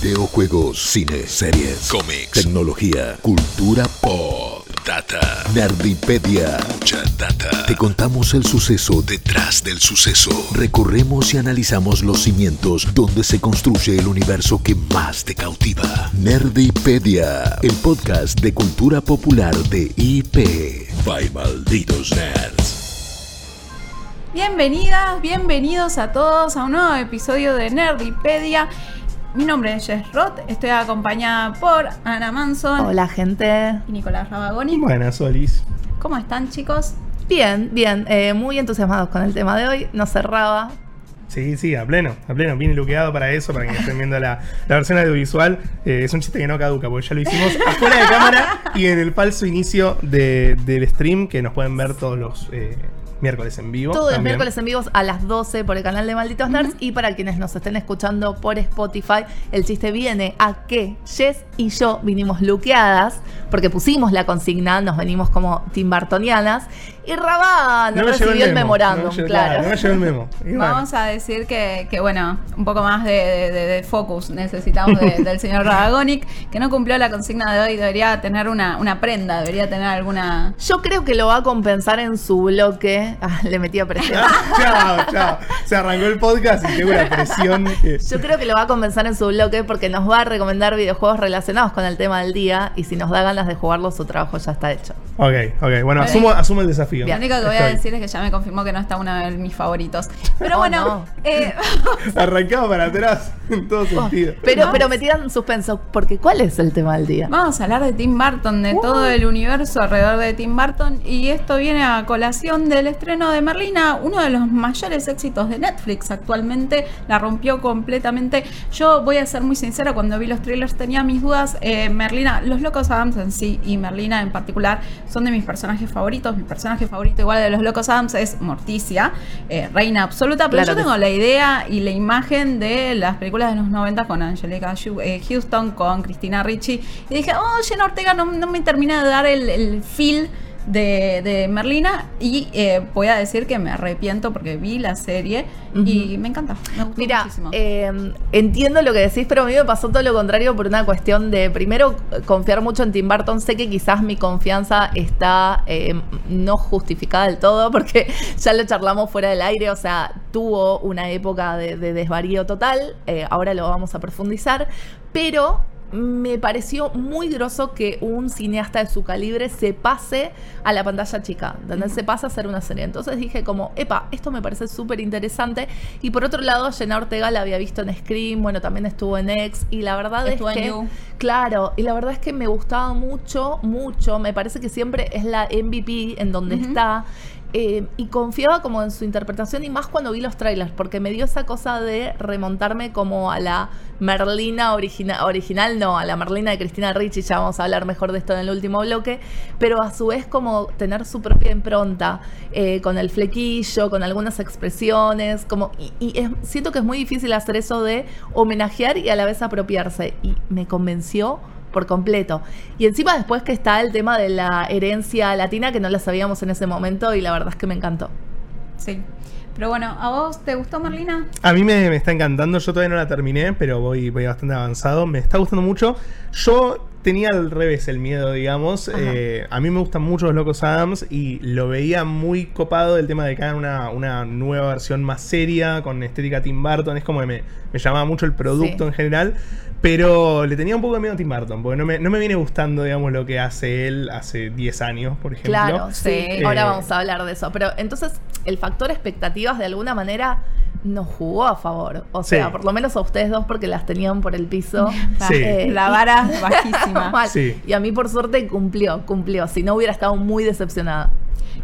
Videojuegos, cine, series, cómics, tecnología, cultura pop, data, nerdipedia, mucha data. Te contamos el suceso detrás del suceso. Recorremos y analizamos los cimientos donde se construye el universo que más te cautiva. Nerdipedia, el podcast de cultura popular de IP. By Malditos Nerds. Bienvenidas, bienvenidos a todos a un nuevo episodio de Nerdipedia. Mi nombre es Jess Roth, estoy acompañada por Ana Manson Hola gente. y Nicolás Rabagoni. Buenas, Solis. ¿Cómo están chicos? Bien, bien, eh, muy entusiasmados con el tema de hoy. Nos cerraba. Sí, sí, a pleno, a pleno. Vine luqueado para eso, para que estén viendo la, la versión audiovisual. Eh, es un chiste que no caduca, porque ya lo hicimos afuera de cámara y en el falso inicio de- del stream, que nos pueden ver todos los eh, miércoles en vivo. Todos los miércoles en vivos a las 12 por el canal de Malditos Nerds. Y para quienes nos estén escuchando por Spotify, el chiste viene a que Jess y yo vinimos luqueadas, porque pusimos la consigna, nos venimos como timbartonianas. Y Rabá no, recibió el, memo, memorándum, no me llegó- claro. No me el memo. Y bueno, Vamos a decir que, que, bueno, un poco más de, de- de- de focus necesitamos de- del señor Rabagonic, que no cumplió la consigna de hoy, debería tener una, una prenda, debería tener alguna... Yo creo que lo va a compensar en su bloque. Ah, le metía presión. chao, chao. Se arrancó el podcast y tengo una presión. que- Yo creo que lo va a compensar en su bloque porque nos va a recomendar videojuegos relacionados con el tema del día y si nos da ganas de jugarlo, su trabajo ya está hecho. Ok, ok. Bueno, asumo, asumo el desafío. Lo único que voy a Estoy. decir es que ya me confirmó que no está uno de mis favoritos. Pero Oh, bueno, no. eh, Arrancaba para atrás en todo sentido. Pero, pero me tiran suspenso, porque ¿cuál es el tema del día? Vamos a hablar de Tim Burton, de todo el universo alrededor de Tim Burton. Y esto viene a colación del estreno de Merlina, uno de los mayores éxitos de Netflix actualmente. La rompió completamente. Yo voy a ser muy sincera, cuando vi los trailers tenía mis dudas. Eh, Merlina, los Locos Adams en sí y Merlina en particular son de mis personajes favoritos. Mi personaje favorito igual de los Locos Adams es Morticia, eh, reina absoluta. Pero Claro yo tengo sí. la idea y la imagen de las películas de los 90 con Angelica eh, Houston, con Cristina Ricci. Y dije, oh, Jenna Ortega no, no me termina de dar el, el feel de, de Merlina. Y eh, voy a decir que me arrepiento porque vi la serie y me encanta. Me gustó Mira, muchísimo. eh, entiendo lo que decís, pero a mí me pasó todo lo contrario por una cuestión de, primero, confiar mucho en Tim Burton. Sé que quizás mi confianza está eh, no justificada del todo, porque ya lo charlamos fuera del aire, o sea, tuvo una época de, de desvarío total, eh, ahora lo vamos a profundizar, pero me pareció muy groso que un cineasta de su calibre se pase a la pantalla chica, donde se pasa a hacer una serie. Entonces dije como, epa, esto me parece súper interesante. Y por otro lado, Jenna Ortega la había visto en Scream, bueno, también estuvo en X, y la verdad Estuvo es que... You. Claro, y la verdad es que me gustaba mucho, mucho. Me parece que siempre es la MVP en donde está. Eh, y confiaba como en su interpretación y más cuando vi los trailers, porque me dio esa cosa de remontarme como a la Merlina origina- original, no, a la Merlina de Cristina Ricci, ya vamos a hablar mejor de esto en el último bloque, pero a su vez como tener su propia impronta, eh, con el flequillo, con algunas expresiones, como, y, y es- siento que es muy difícil hacer eso de homenajear y a la vez apropiarse, y me convenció por completo. Y encima después que está el tema de la herencia latina, que no la sabíamos en ese momento, y la verdad es que me encantó. Sí. Pero bueno, ¿a vos te gustó Merlina? A mí me, me está encantando, yo todavía no la terminé, pero voy, voy bastante avanzado. Me está gustando mucho. Yo tenía al revés el miedo, digamos. Eh, a mí me gustan mucho los Locos Adams y lo veía muy copado el tema de que hagan una, una nueva versión más seria, con estética Tim Burton. Es como que me, me llamaba mucho el producto Sí. en general. Pero le tenía un poco de miedo a Tim Burton, porque no me, no me viene gustando, digamos, lo que hace él hace 10 años, por ejemplo. Claro, sí. Ahora Eh, vamos a hablar de eso. Pero entonces, el factor expectativas de alguna manera nos jugó a favor. O sea, Sí. por lo menos a ustedes dos porque las tenían por el piso. Sí. Eh, La vara bajísima. Sí. Y a mí por suerte cumplió, cumplió. Si no hubiera estado muy decepcionada.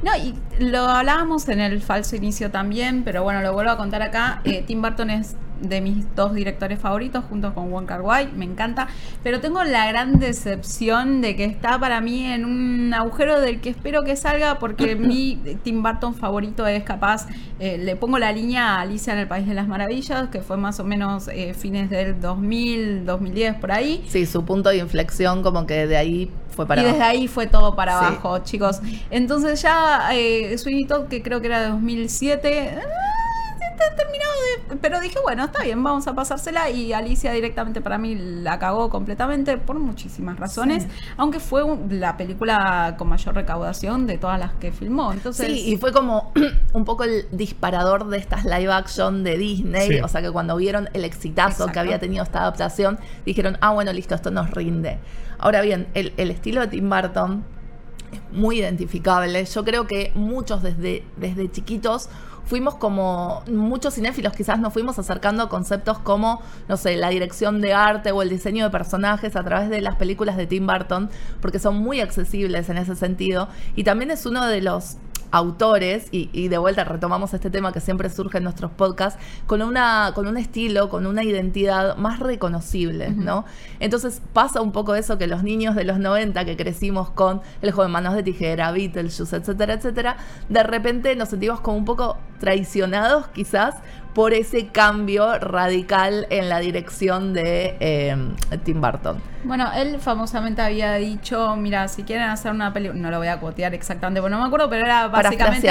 No, y lo hablábamos en el falso inicio también, pero bueno, lo vuelvo a contar acá. Eh, Tim Burton es de mis dos directores favoritos, junto con Wong Kar Wai, me encanta. Pero tengo la gran decepción de que está para mí en un agujero del que espero que salga, porque mi Tim Burton favorito es capaz. eh, le pongo la línea a Alicia en el País de las Maravillas, que fue más o menos eh, fines del 2000, 2010 por ahí. Sí, su punto de inflexión como que de ahí fue para y desde ahí fue todo para Sí. abajo, chicos. Entonces ya eh, Sweeney Todd, que creo que era de 2007, ah, te- terminado de. Pero dije, bueno, está bien, vamos a pasársela. Y Alicia directamente para mí la cagó completamente por muchísimas razones. Aunque fue un- la película con mayor recaudación de todas las que filmó. Entonces. Sí, y fue como un poco el disparador de estas live action de Disney. Sí. O sea que cuando vieron el exitazo Exacto. que había tenido esta adaptación, dijeron, ah, bueno, listo, esto nos rinde. Ahora bien, el, el estilo de Tim Burton es muy identificable. Yo creo que muchos desde, desde chiquitos fuimos como, muchos cinéfilos quizás nos fuimos acercando a conceptos como, no sé, la dirección de arte o el diseño de personajes a través de las películas de Tim Burton, porque son muy accesibles en ese sentido. Y también es uno de los autores, y, y de vuelta retomamos este tema que siempre surge en nuestros podcasts, con, una, con un estilo, con una identidad más reconocible, ¿no? Entonces pasa un poco eso que los niños de los 90 que crecimos con El joven manos de tijera, Beetlejuice, etcétera, etcétera, de repente nos sentimos como un poco traicionados quizás por ese cambio radical en la dirección de eh, Tim Burton. Bueno, él famosamente había dicho, mira, si quieren hacer una película, no lo voy a cotear exactamente, porque no me acuerdo, pero era básicamente,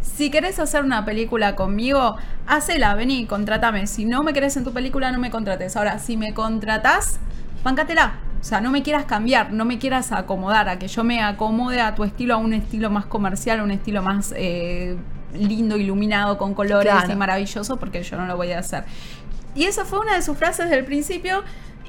si querés hacer una película conmigo, hacela, vení, contrátame. Si no me querés en tu película, no me contrates. Ahora, si me contratás, bancátela. O sea, no me quieras cambiar, no me quieras acomodar, a que yo me acomode a tu estilo, a un estilo más comercial, a un estilo más eh, lindo, iluminado, con colores Claro. y maravilloso, porque yo no lo voy a hacer. Y esa fue una de sus frases del principio.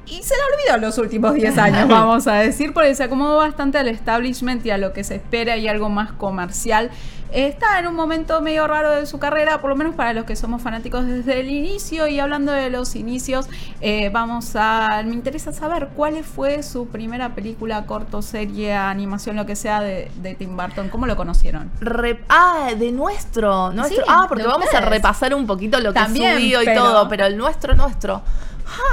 Y se la olvidó en los últimos 10 años, vamos a decir, porque se acomodó bastante al establishment y a lo que se espera y algo más comercial. Está en un momento medio raro de su carrera, por lo menos para los que somos fanáticos desde el inicio. Y hablando de los inicios, eh, vamos a. Me interesa saber cuál fue su primera película, corto, serie, animación, lo que sea de, de Tim Burton. ¿Cómo lo conocieron? Re- ah, de nuestro, nuestro. Sí, ah, porque vamos a repasar un poquito lo que También, subió y pero- todo, pero el nuestro, nuestro.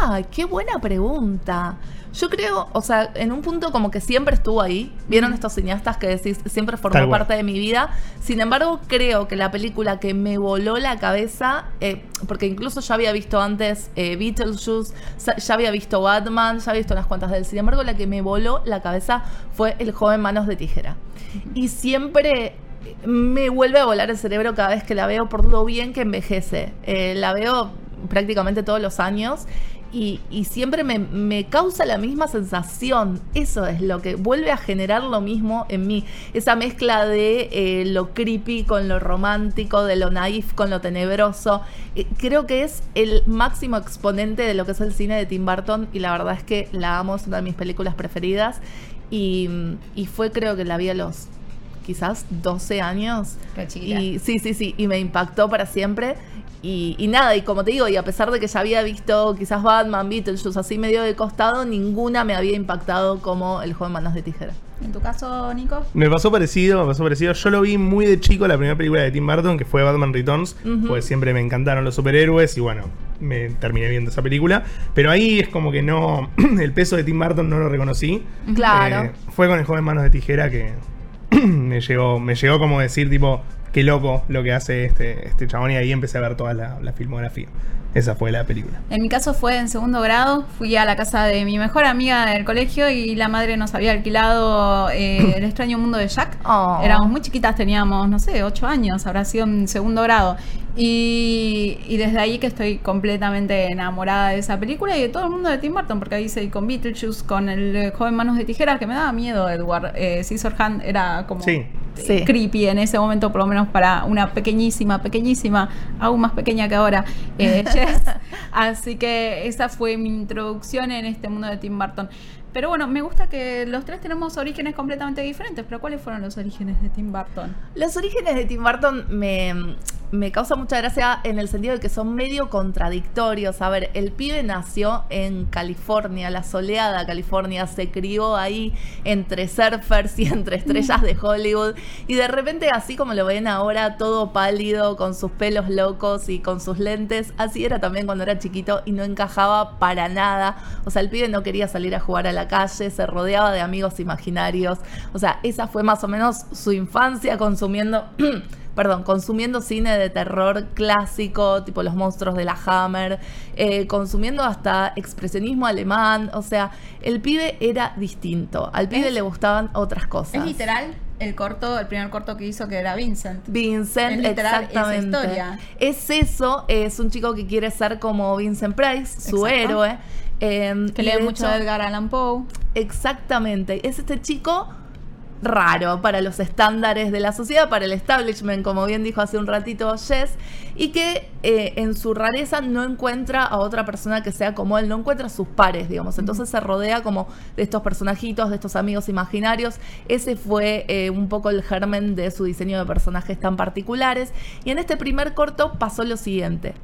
Ah, qué buena pregunta. Yo creo, o sea, en un punto como que siempre estuvo ahí. Vieron estos cineastas que decís, siempre formó Tal parte de mi vida. Sin embargo, creo que la película que me voló la cabeza, eh, porque incluso ya había visto antes eh, Beetlejuice, ya había visto Batman, ya había visto unas cuantas de él. Sin embargo, la que me voló la cabeza fue El joven manos de tijera. Y siempre me vuelve a volar el cerebro cada vez que la veo por lo bien que envejece. Eh, la veo prácticamente todos los años y, y siempre me, me causa la misma sensación. Eso es lo que vuelve a generar lo mismo en mí. Esa mezcla de eh, lo creepy con lo romántico, de lo naif con lo tenebroso. Eh, creo que es el máximo exponente de lo que es el cine de Tim Burton y la verdad es que la amo, es una de mis películas preferidas. Y, y fue creo que la vi a los quizás 12 años. Y sí, sí, sí, y me impactó para siempre. Y, y nada, y como te digo, y a pesar de que ya había visto quizás Batman, Beetlejuice así medio de costado, ninguna me había impactado como El joven manos de tijera. En tu caso, Nico. Me pasó parecido, me pasó parecido. Yo lo vi muy de chico, la primera película de Tim Burton, que fue Batman Returns, Ujú. pues siempre me encantaron los superhéroes y bueno, me terminé viendo esa película. Pero ahí es como que no, el peso de Tim Burton no lo reconocí. Claro. Eh, fue con el joven Manos de Tijera que me llegó, me llegó como decir, tipo, qué loco lo que hace este, este chabón y ahí empecé a ver toda la, la filmografía. Esa fue la película. En mi caso fue en segundo grado, fui a la casa de mi mejor amiga del colegio y la madre nos había alquilado eh, El extraño mundo de Jack. Oh. Éramos muy chiquitas, teníamos, no sé, ocho años, habrá sido en segundo grado. Y, y desde ahí que estoy completamente enamorada de esa película y de todo el mundo de Tim Burton, porque ahí hice con Beetlejuice, con el eh, joven Manos de Tijeras, que me daba miedo, Edward. Eh, Scissorhand era como Sí. Sí. creepy en ese momento, por lo menos para una pequeñísima, pequeñísima, aún más pequeña que ahora, eh, Jess. Así que esa fue mi introducción en este mundo de Tim Burton. Pero bueno, me gusta que los tres tenemos orígenes completamente diferentes, pero ¿cuáles fueron los orígenes de Tim Burton? Los orígenes de Tim Burton me, me causa mucha gracia en el sentido de que son medio contradictorios. A ver, el pibe nació en California, la soleada California, se crió ahí entre surfers y entre estrellas de Hollywood. Y de repente, así como lo ven ahora, todo pálido, con sus pelos locos y con sus lentes, así era también cuando era chiquito y no encajaba para nada. O sea, el pibe no quería salir a jugar a la calle, se rodeaba de amigos imaginarios. O sea, esa fue más o menos su infancia consumiendo, perdón, consumiendo cine de terror clásico, tipo los monstruos de la Hammer, eh, consumiendo hasta expresionismo alemán. O sea, el pibe era distinto. Al pibe ¿Es? le gustaban otras cosas. ¿Es literal? el corto, el primer corto que hizo que era Vincent. Vincent, Es literal exactamente. esa historia. Es eso, es un chico que quiere ser como Vincent Price, su Exacto. héroe. Eh, Que lee mucho a Edgar Allan Poe. Exactamente. Es este chico raro para los estándares de la sociedad, para el establishment, como bien dijo hace un ratito Jess, y que eh, en su rareza no encuentra a otra persona que sea como él, no encuentra a sus pares, digamos. Entonces se rodea como de estos personajitos, de estos amigos imaginarios. Ese fue eh, un poco el germen de su diseño de personajes tan particulares. Y en este primer corto pasó lo siguiente.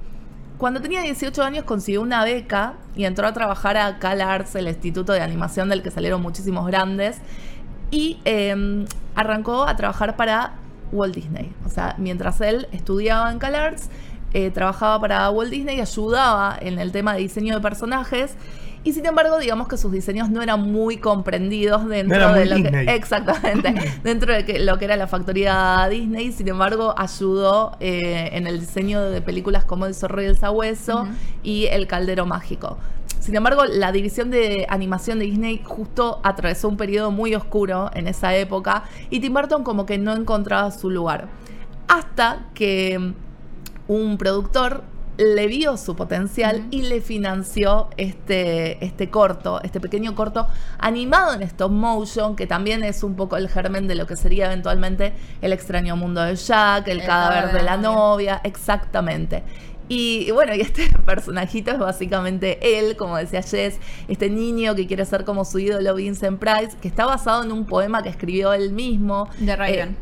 Cuando tenía 18 años consiguió una beca y entró a trabajar a CalArts, el instituto de animación del que salieron muchísimos grandes, y eh, arrancó a trabajar para Walt Disney. O sea, mientras él estudiaba en CalArts, eh, trabajaba para Walt Disney y ayudaba en el tema de diseño de personajes. Y sin embargo, digamos que sus diseños no eran muy comprendidos dentro No de lo que. Exactamente. dentro de que, lo que era la factoría Disney. Sin embargo, ayudó eh, en el diseño de películas como El Zorro y el Sabueso y El Caldero Mágico. Sin embargo, la división de animación de Disney justo atravesó un periodo muy oscuro en esa época y Tim Burton como que no encontraba su lugar. Hasta que un productor le vio su potencial y le financió este, este corto, este pequeño corto animado en stop motion, que también es un poco el germen de lo que sería eventualmente el extraño mundo de Jack, el, El cadáver de la novia, exactamente. Y, y bueno, y este personajito es básicamente él, como decía Jess, este niño que quiere ser como su ídolo Vincent Price, que está basado en un poema que escribió él mismo. De Raven. Eh,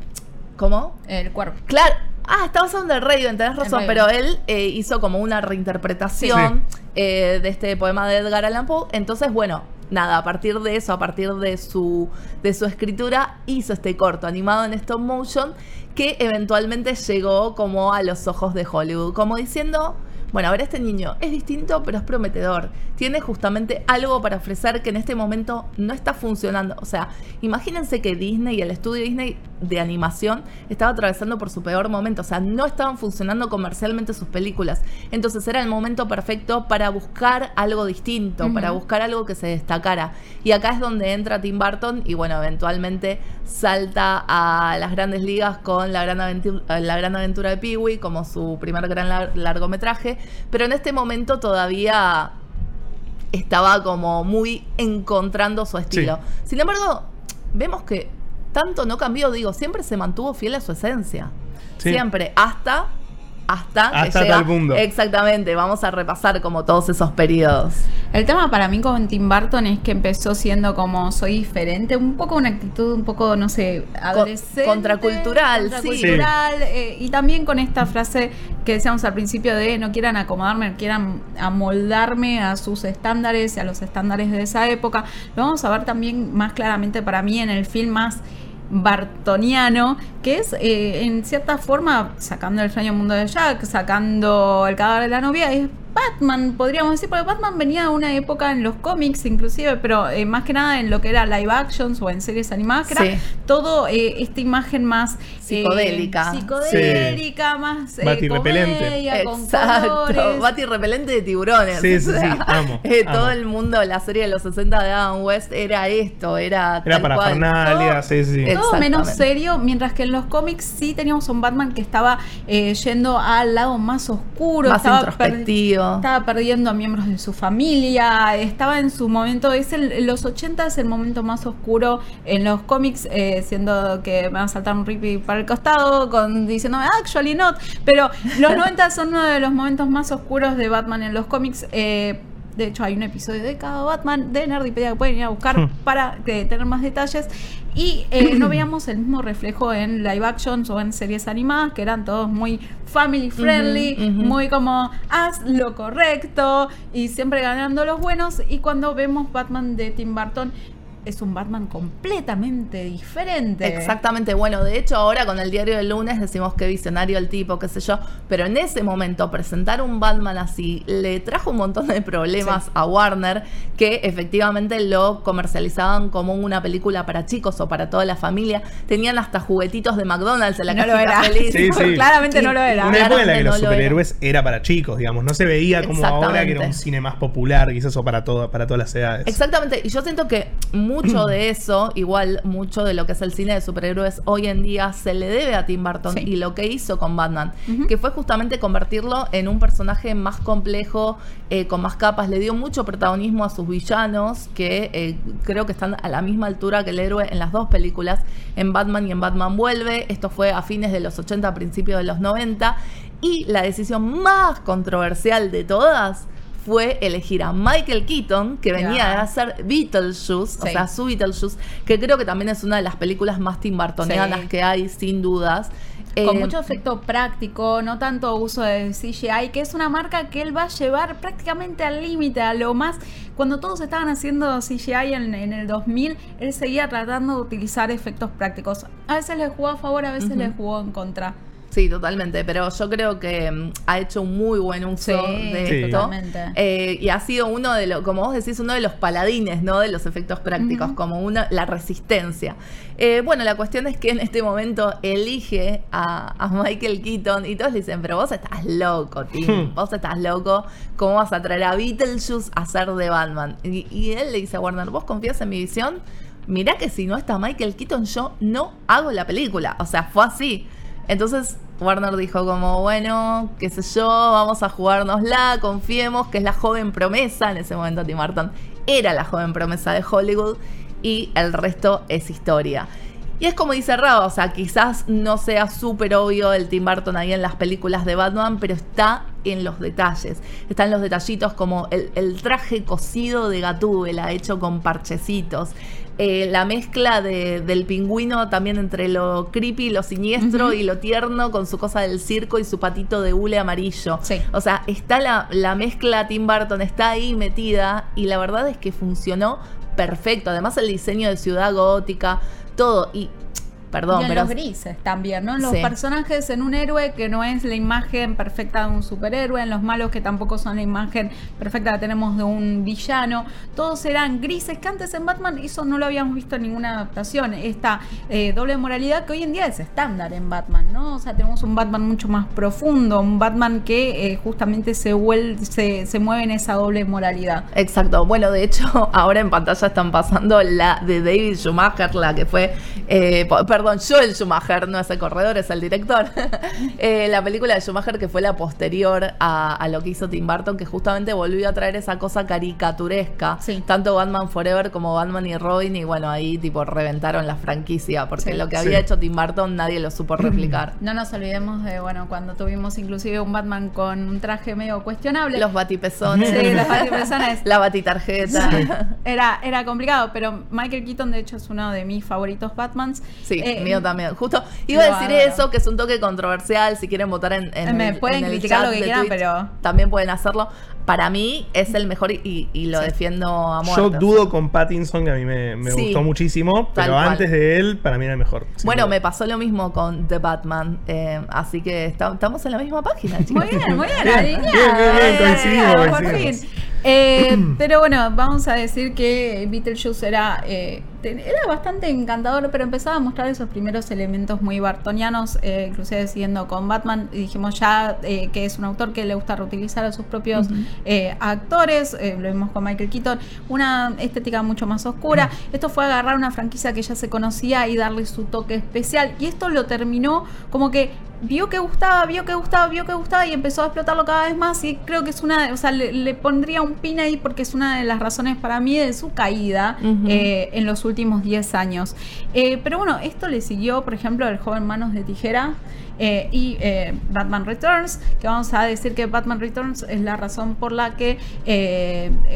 ¿Cómo? El cuervo. Claro. Ah, está basado en The Raven, tenés razón, pero él eh, hizo como una reinterpretación eh, de este poema de Edgar Allan Poe. Entonces, bueno, nada, a partir de eso, a partir de su, de su escritura, hizo este corto animado en stop motion que eventualmente llegó como a los ojos de Hollywood, como diciendo... Bueno, a ver, este niño es distinto, pero es prometedor. Tiene justamente algo para ofrecer que en este momento no está funcionando. O sea, imagínense que Disney y el estudio Disney de animación estaba atravesando por su peor momento. O sea, no estaban funcionando comercialmente sus películas. Entonces era el momento perfecto para buscar algo distinto, para buscar algo que se destacara. Y acá es donde entra Tim Burton y bueno, eventualmente salta a las grandes ligas con La Gran Aventura, la gran aventura de Pee-wee como su primer gran lar- largometraje. Pero en este momento todavía estaba como muy encontrando su estilo. Sin embargo, vemos que tanto no cambió, digo, siempre se mantuvo fiel a su esencia. Sí. Siempre, hasta hasta, Hasta que llega. tal punto. Exactamente, vamos a repasar como todos esos periodos. El tema para mí con Tim Burton es que empezó siendo como soy diferente, un poco una actitud un poco, no sé, adolescente. contracultural, sí. contracultural, eh, y también con esta frase que decíamos al principio de no quieran acomodarme, quieran amoldarme a sus estándares y a los estándares de esa época. Lo vamos a ver también más claramente para mí en el film más bartoniano, que es eh, en cierta forma, sacando el extraño mundo de Jack, sacando el cadáver de la novia, es Batman, podríamos decir, porque Batman venía de una época en los cómics inclusive, pero eh, más que nada en lo que era live actions o en series animadas, que Sí. era todo eh, esta imagen más eh, Psicodélica. psicodélica, más eh, Batirrepelente. comedia, con Exacto, colores. Bati repelente de tiburones. Sí, sí, O sea, sí, amo, eh, amo. Todo el mundo, la serie de los 60 de Adam West era esto, era Era tal para cual. Fernalia, sí, sí. Todo menos serio, mientras que en los cómics sí teníamos un Batman que estaba eh, yendo al lado más oscuro, Más estaba, introspectivo. Estaba perdiendo a miembros de su familia, estaba en su momento, es el, los 80 es el momento más oscuro en los cómics, eh, siendo que me van a saltar un ripi para el costado, con diciendo actually not, pero los 90 son uno de los momentos más oscuros de Batman en los cómics. eh, de hecho, hay un episodio de cada Batman de Nerdipedia que pueden ir a buscar Hmm. para eh, tener más detalles. Y eh, no veíamos el mismo reflejo en live actions o en series animadas, que eran todos muy family friendly, muy como haz lo correcto y siempre ganando los buenos. Y cuando vemos Batman de Tim Burton, es un Batman completamente diferente. Exactamente, bueno, de hecho ahora con el diario del lunes decimos que visionario el tipo, qué sé yo, pero en ese momento presentar un Batman así le trajo un montón de problemas Sí. a Warner que efectivamente lo comercializaban como una película para chicos o para toda la familia, tenían hasta juguetitos de McDonald's en la No lo cajita era. feliz. Sí, sí. Claramente no lo era. Una época en la claramente que los no lo era. superhéroes era. para chicos, digamos. No se veía como ahora que era un cine más popular, quizás o para todo, para todas las edades. Exactamente, y yo siento que mucho de eso, igual mucho de lo que es el cine de superhéroes hoy en día se le debe a Tim Burton Sí. y lo que hizo con Batman, que fue justamente convertirlo en un personaje más complejo, eh, con más capas, le dio mucho protagonismo a sus villanos, que eh, creo que están a la misma altura que el héroe en las dos películas, en Batman y en Batman Vuelve, esto fue a fines de los 80, principios de los 90, y la decisión más controversial de todas fue elegir a Michael Keaton, que venía Ya. de hacer Beetlejuice, o sea, su Beetlejuice, que creo que también es una de las películas más Tim Burtonianas Sí. que hay, sin dudas. Con Eh, mucho efecto práctico, no tanto uso de CGI, que es una marca que él va a llevar prácticamente al límite, a lo más... Cuando todos estaban haciendo CGI en, en el 2000, él seguía tratando de utilizar efectos prácticos. A veces le jugó a favor, a veces Ujú. le jugó en contra. Sí, totalmente, pero yo creo que mm, ha hecho un muy buen uso Sí, de Sí. esto. Eh, y ha sido uno de los, como vos decís, uno de los paladines, ¿no? De los efectos prácticos, como una, la resistencia. Eh, bueno, la cuestión es que en este momento elige a, a Michael Keaton y todos le dicen, pero vos estás loco, Tim, vos estás loco, ¿cómo vas a traer a Beetlejuice a ser de Batman? Y, y él le dice a Warner, ¿vos confías en mi visión? Mirá que si no está Michael Keaton, yo no hago la película. O sea, fue así. Entonces Warner dijo como, bueno, qué sé yo, vamos a jugárnosla, confiemos que es la joven promesa. En ese momento Tim Burton era la joven promesa de Hollywood y el resto es historia. Y es como dice Raba, o sea, quizás no sea súper obvio el Tim Burton ahí en las películas de Batman, pero está en los detalles. Está en los detallitos como el, el traje cosido de Gatúbela hecho con parchecitos. Eh, la mezcla de- del pingüino también entre lo creepy, lo siniestro y lo tierno con su cosa del circo y su patito de hule amarillo. Sí. O sea, está la, la mezcla Tim Burton, está ahí metida y la verdad es que funcionó perfecto. Además el diseño de ciudad gótica, todo. Y, perdón, y en pero... los grises también, ¿no? En los Sí. personajes, en un héroe que no es la imagen perfecta de un superhéroe, en los malos que tampoco son la imagen perfecta que tenemos de un villano, todos eran grises que antes en Batman eso no lo habíamos visto en ninguna adaptación. Esta eh, doble moralidad que hoy en día es estándar en Batman, ¿no? O sea, tenemos un Batman mucho más profundo, un Batman que eh, justamente se, vuel- se, se mueve en esa doble moralidad. Exacto. Bueno, de hecho, ahora en pantalla están pasando la de David Schumacher, la que fue, eh, perdón, Joel Schumacher, no es el corredor, es el director. Eh, la película de Schumacher que fue la posterior a, a lo que hizo Tim Burton, que justamente volvió a traer esa cosa caricaturesca. Sí. Tanto Batman Forever como Batman y Robin, y bueno, ahí tipo reventaron la franquicia, porque Sí. lo que Sí. había hecho Tim Burton nadie lo supo replicar. No nos olvidemos de, bueno, cuando tuvimos inclusive un Batman con un traje medio cuestionable. Los batipezones, Sí, los batipezones. la batitarjeta. Era, era complicado, pero Michael Keaton de hecho es uno de mis favoritos Batmans. Sí, Eh, mío también. Justo iba a decir eso, que es un toque controversial. Si quieren votar en, en Me el, pueden en el criticar chat lo que de quieran, Twitch, pero- también pueden hacerlo. Para mí es el mejor y, y lo Sí. defiendo a muerte. Yo dudo con Pattinson, que a mí me, me Sí. gustó muchísimo, pero cual. antes de él, para mí era el mejor. Bueno, duda. me pasó lo mismo con The Batman, eh, así que esta- estamos en la misma página, chicos. Muy bien, muy bien, Bien, bien, bien, bien, coincidimos, Por coincidimos. fin. Eh, pero bueno, vamos a decir que Beetlejuice era, eh, era bastante encantador, pero empezaba a mostrar esos primeros elementos muy bartonianos, eh, inclusive siguiendo con Batman, y dijimos ya eh, que es un autor que le gusta reutilizar a sus propios eh, actores, eh, lo vimos con Michael Keaton, una estética mucho más oscura. Esto fue agarrar una franquicia que ya se conocía y darle su toque especial, y esto lo terminó como que vio que gustaba, vio que gustaba, vio que gustaba y empezó a explotarlo cada vez más y creo que es una, o sea, le, le pondría un pin ahí porque es una de las razones para mí de su caída en los últimos 10 años. Eh, pero bueno, esto le siguió, por ejemplo, el joven Manos de Tijera eh, y eh, Batman Returns, que vamos a decir que Batman Returns es la razón por la que,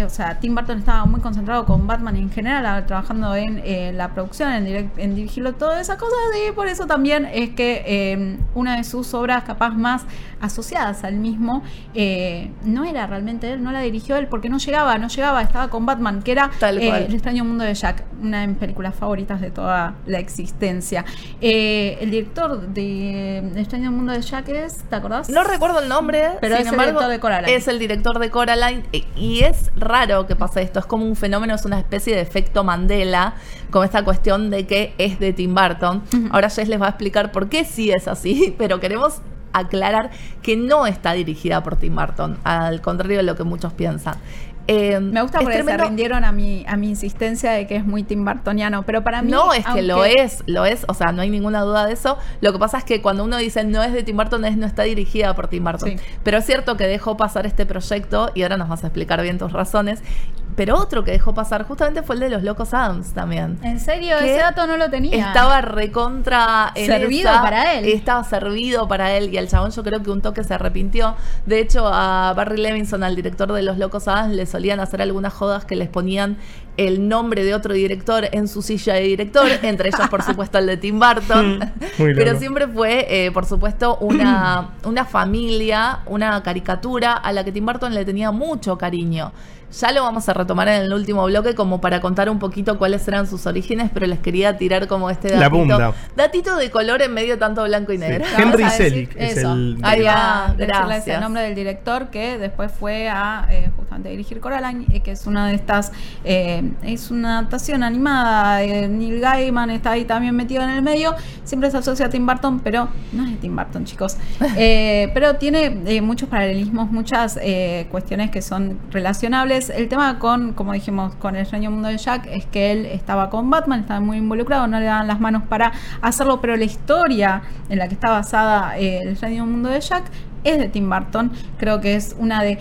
o sea, Tim Burton estaba muy concentrado con Batman en general, trabajando en la producción, en, direct- en dirigirlo, todas esas cosas, y por eso también es que una de sus obras capaz más asociadas al mismo eh, no era realmente él, no la dirigió él, porque no llegaba, no llegaba, estaba con Batman, que era Tal eh. El extraño mundo de Jack, una de mis películas favoritas de toda la existencia. Eh, el director de El extraño mundo de Jack es, ¿te acordás? No recuerdo el nombre, Pero sin es el embargo, director de Coraline. Es el director de Coraline e- y es raro que pase esto. Es como un fenómeno, es una especie de efecto Mandela con esta cuestión de que es de Tim Burton. Ahora Jess les va a explicar por qué sí es así, pero queremos aclarar que no está dirigida por Tim Burton, al contrario de lo que muchos piensan. Eh, Me gusta porque se rindieron a mi, a mi insistencia de que es muy Tim Burtoniano, pero para mí... No, es que lo es, lo es, o sea, no hay ninguna duda de eso. Lo que pasa es que cuando uno dice no es de Tim Burton, es no está dirigida por Tim Burton. Sí. Pero es cierto que dejó pasar este proyecto y ahora nos vas a explicar bien tus razones. Pero otro que dejó pasar justamente fue el de los Locos Adams también. En serio, ese dato no lo tenía. Estaba recontra en Servido esa, para él. Estaba servido para él y al chabón yo creo que un toque se arrepintió. De hecho, a Barry Levinson, al director de Los Locos Adams, le solían hacer algunas jodas que les ponían el nombre de otro director en su silla de director, entre ellos, por supuesto, el de Tim Burton. Muy Pero siempre fue, eh, por supuesto, una, una familia, una caricatura a la que Tim Burton le tenía mucho cariño. Ya lo vamos a retomar en el último bloque como para contar un poquito cuáles eran sus orígenes, pero les quería tirar como este La datito. punta. Datito de color en medio tanto blanco y negro. Henry Selick es eso. el- Ahí va, decirles gracias. el nombre del director que después fue a eh, justamente dirigir Coraline, eh, que es una de estas, eh, es una adaptación animada. eh, Neil Gaiman está ahí también metido en el medio. Siempre se asocia a Tim Burton, pero no es de Tim Burton, chicos. Eh, pero tiene eh, muchos paralelismos, muchas eh, cuestiones que son relacionables. El tema con, como dijimos, con el extraño mundo de Jack es que él estaba con Batman, estaba muy involucrado, no le daban las manos para hacerlo, pero la historia en la que está basada el extraño mundo de Jack es de Tim Burton. Creo que es una de.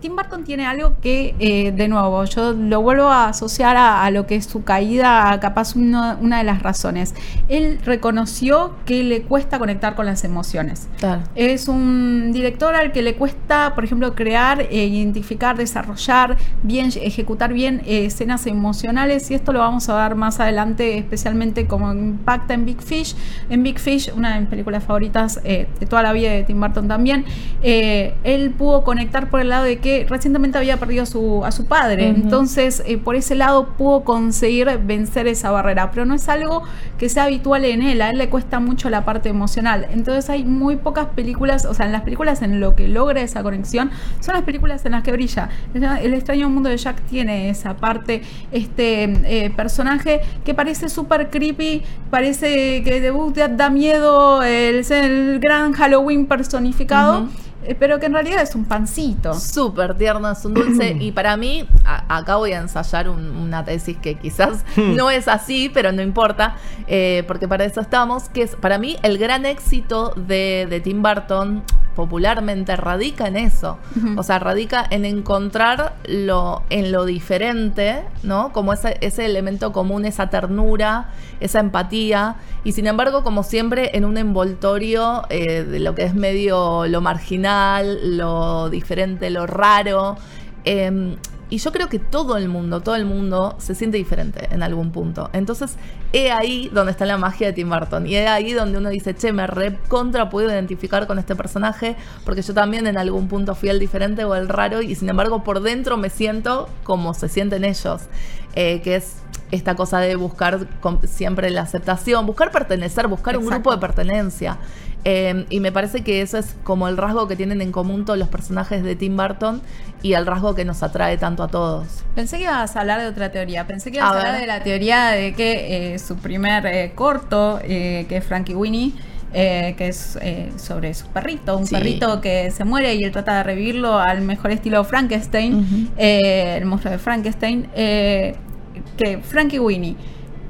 Tim Burton tiene algo que, eh, de nuevo, yo lo vuelvo a asociar a, a lo que es su caída, a capaz uno- una de las razones. Él reconoció que le cuesta conectar con las emociones. Claro. Es un director al que le cuesta, por ejemplo, crear, eh, identificar, desarrollar bien, ejecutar bien eh, escenas emocionales y esto lo vamos a ver más adelante, especialmente como impacta en Big Fish. En Big Fish, una de mis películas favoritas de toda la vida de Tim Burton también, él pudo conectar por el lado de que recientemente había perdido a su, a su padre, entonces eh, por ese lado pudo conseguir vencer esa barrera, pero no es algo que sea habitual en él, a él le cuesta mucho la parte emocional, entonces hay muy pocas películas, o sea, en las películas en lo que logra esa conexión son las películas en las que brilla. El extraño mundo de Jack tiene esa parte, este eh, personaje que parece súper creepy, parece que debut da miedo, el, el gran Halloween personificado. Pero que en realidad es un pancito. Súper tierno, es un dulce. y para mí, a- acá voy a ensayar un- una tesis que quizás no es así, pero no importa, eh, porque para eso estamos, que es para mí el gran éxito de, de Tim Burton popularmente radica en eso. O sea, radica en encontrar lo, en lo diferente, ¿no? Como ese, ese elemento común, esa ternura, esa empatía. Y sin embargo, como siempre, en un envoltorio eh, de lo que es medio lo marginal, lo diferente, lo raro. Eh, y yo creo que todo el mundo, todo el mundo se siente diferente en algún punto. Entonces, he ahí donde está la magia de Tim Burton. Y he ahí donde uno dice, che, me re contra puedo identificar con este personaje, porque yo también en algún punto fui el diferente o el raro, y sin embargo, por dentro me siento como se sienten ellos. Eh, que es esta cosa de buscar siempre la aceptación, buscar pertenecer, buscar un grupo de pertenencia. Eh, y me parece que eso es como el rasgo que tienen en común todos los personajes de Tim Burton y el rasgo que nos atrae tanto a todos. Pensé que ibas a hablar de otra teoría. Pensé que ibas A a, hablar de la teoría de que eh, su primer eh, corto, eh, que es Frankie Winnie, eh, que es eh, sobre su perrito, un Sí. perrito que se muere y él trata de revivirlo al mejor estilo Frankenstein, eh, el monstruo de Frankenstein, que Frankie Winnie,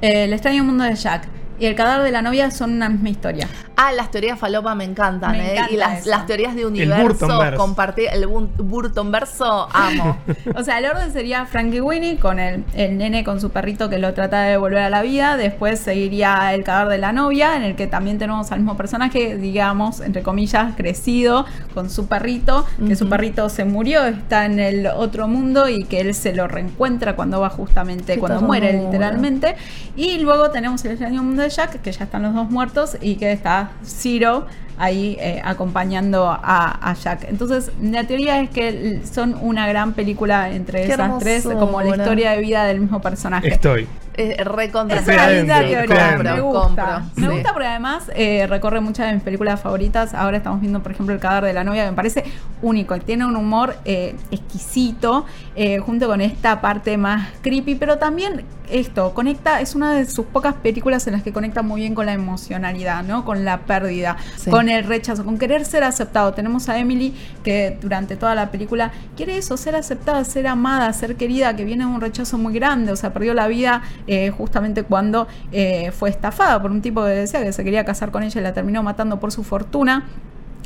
el extraño mundo de Jack y el cadáver de la novia son una misma historia. Ah, las teorías falopa me encantan, Me ¿eh? encanta y las, eso. las teorías de universo, compartir el Bun- Burtonverso, amo. O sea, el orden sería Frankie Winnie con el, el nene con su perrito que lo trata de volver a la vida. Después seguiría el cadáver de la novia, en el que también tenemos al mismo personaje, digamos, entre comillas, crecido con su perrito, que su perrito se murió, está en el otro mundo y que él se lo reencuentra cuando va justamente, Qué cuando muere literalmente. Y luego tenemos el extraño mundo de Jack, que ya están los dos muertos y que está Zero ahí eh, acompañando a, a Jack. Entonces, la teoría es que son una gran película entre Qué esas tres, como la historia de vida del mismo personaje. Estoy. Es recontra. Es una linda teoría, adentro, me gusta. adentro, Me sí. gusta porque además eh, recorre muchas de mis películas favoritas. Ahora estamos viendo, por ejemplo, El cadáver de la novia, que me parece único. y Tiene un humor eh, exquisito, eh, junto con esta parte más creepy, pero también esto, conecta, es una de sus pocas películas en las que conecta muy bien con la emocionalidad, ¿no? Con la pérdida, Sí. con el rechazo, con querer ser aceptado. Tenemos a Emily que durante toda la película quiere eso, ser aceptada, ser amada, ser querida, que viene de un rechazo muy grande, o sea, perdió la vida eh, justamente cuando eh, fue estafada por un tipo que decía que se quería casar con ella y la terminó matando por su fortuna.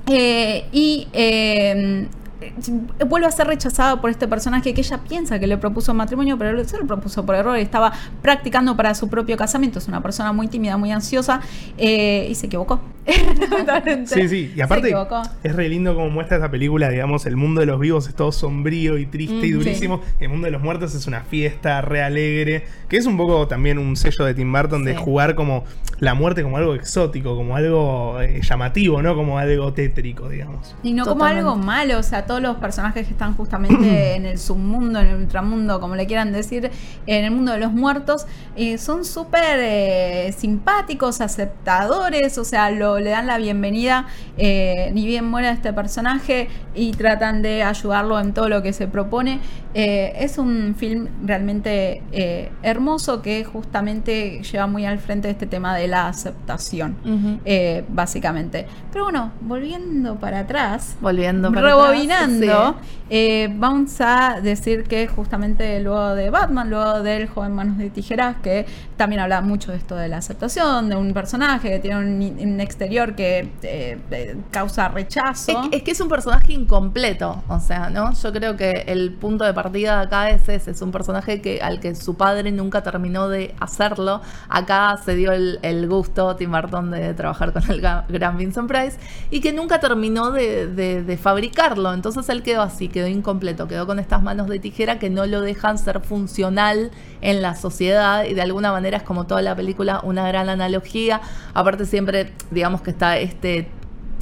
Eh, y vuelve a ser rechazada por este personaje que ella piensa que le propuso matrimonio, pero se lo propuso por error. Estaba practicando para su propio casamiento. Es una persona muy tímida, muy ansiosa y se equivocó. Totalmente. Sí, sí. Y aparte, es re lindo como muestra esta película, digamos, el mundo de los vivos es todo sombrío y triste y Mm, durísimo. El mundo de los muertos es una fiesta re alegre, que es un poco también un sello de Tim Burton de jugar como la muerte como algo exótico, como algo eh, llamativo, ¿no? Como algo tétrico, digamos. Y no como algo malo, o sea, todos los personajes que están justamente en el submundo, en el ultramundo, como le quieran decir, en el mundo de los muertos, eh, son súper eh, simpáticos, aceptadores, o sea, le dan la bienvenida, eh, ni bien muera este personaje, y tratan de ayudarlo en todo lo que se propone. Eh, es un film realmente eh, hermoso que justamente lleva muy al frente este tema de la aceptación eh, básicamente. Pero bueno, volviendo para atrás, Volviendo para rebobinando, atrás, eh, vamos a decir que justamente luego de Batman, luego del joven Manos de Tijeras, que también habla mucho de esto de la aceptación, de un personaje que tiene un, un exterior que causa rechazo. Es, es que es un personaje incompleto, o sea, ¿no? Yo creo que el punto de partida de acá es ese, es un personaje que al que su padre nunca terminó de hacerlo. Acá se dio el, el gusto Tim Burton de trabajar con el gran Vincent Price y que nunca terminó de, de- de fabricarlo. Entonces él quedó así, quedó incompleto, quedó con estas manos de tijera que no lo dejan ser funcional en la sociedad y de alguna manera es como toda la película una gran analogía. Aparte siempre, digamos que está este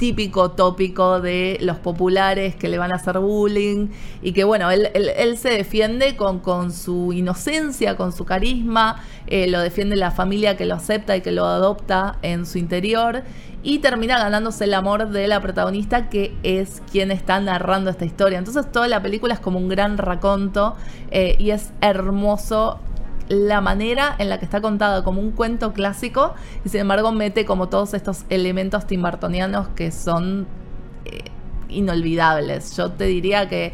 típico tópico de los populares que le van a hacer bullying y que bueno, él, él- se defiende con, con su inocencia, con su carisma, eh, lo defiende la familia que lo acepta y que lo adopta en su interior y termina ganándose el amor de la protagonista que es quien está narrando esta historia. Entonces toda la película es como un gran raconto eh, y es hermoso la manera en la que está contada como un cuento clásico y sin embargo mete como todos estos elementos timbartonianos que son eh, inolvidables. Yo te diría que,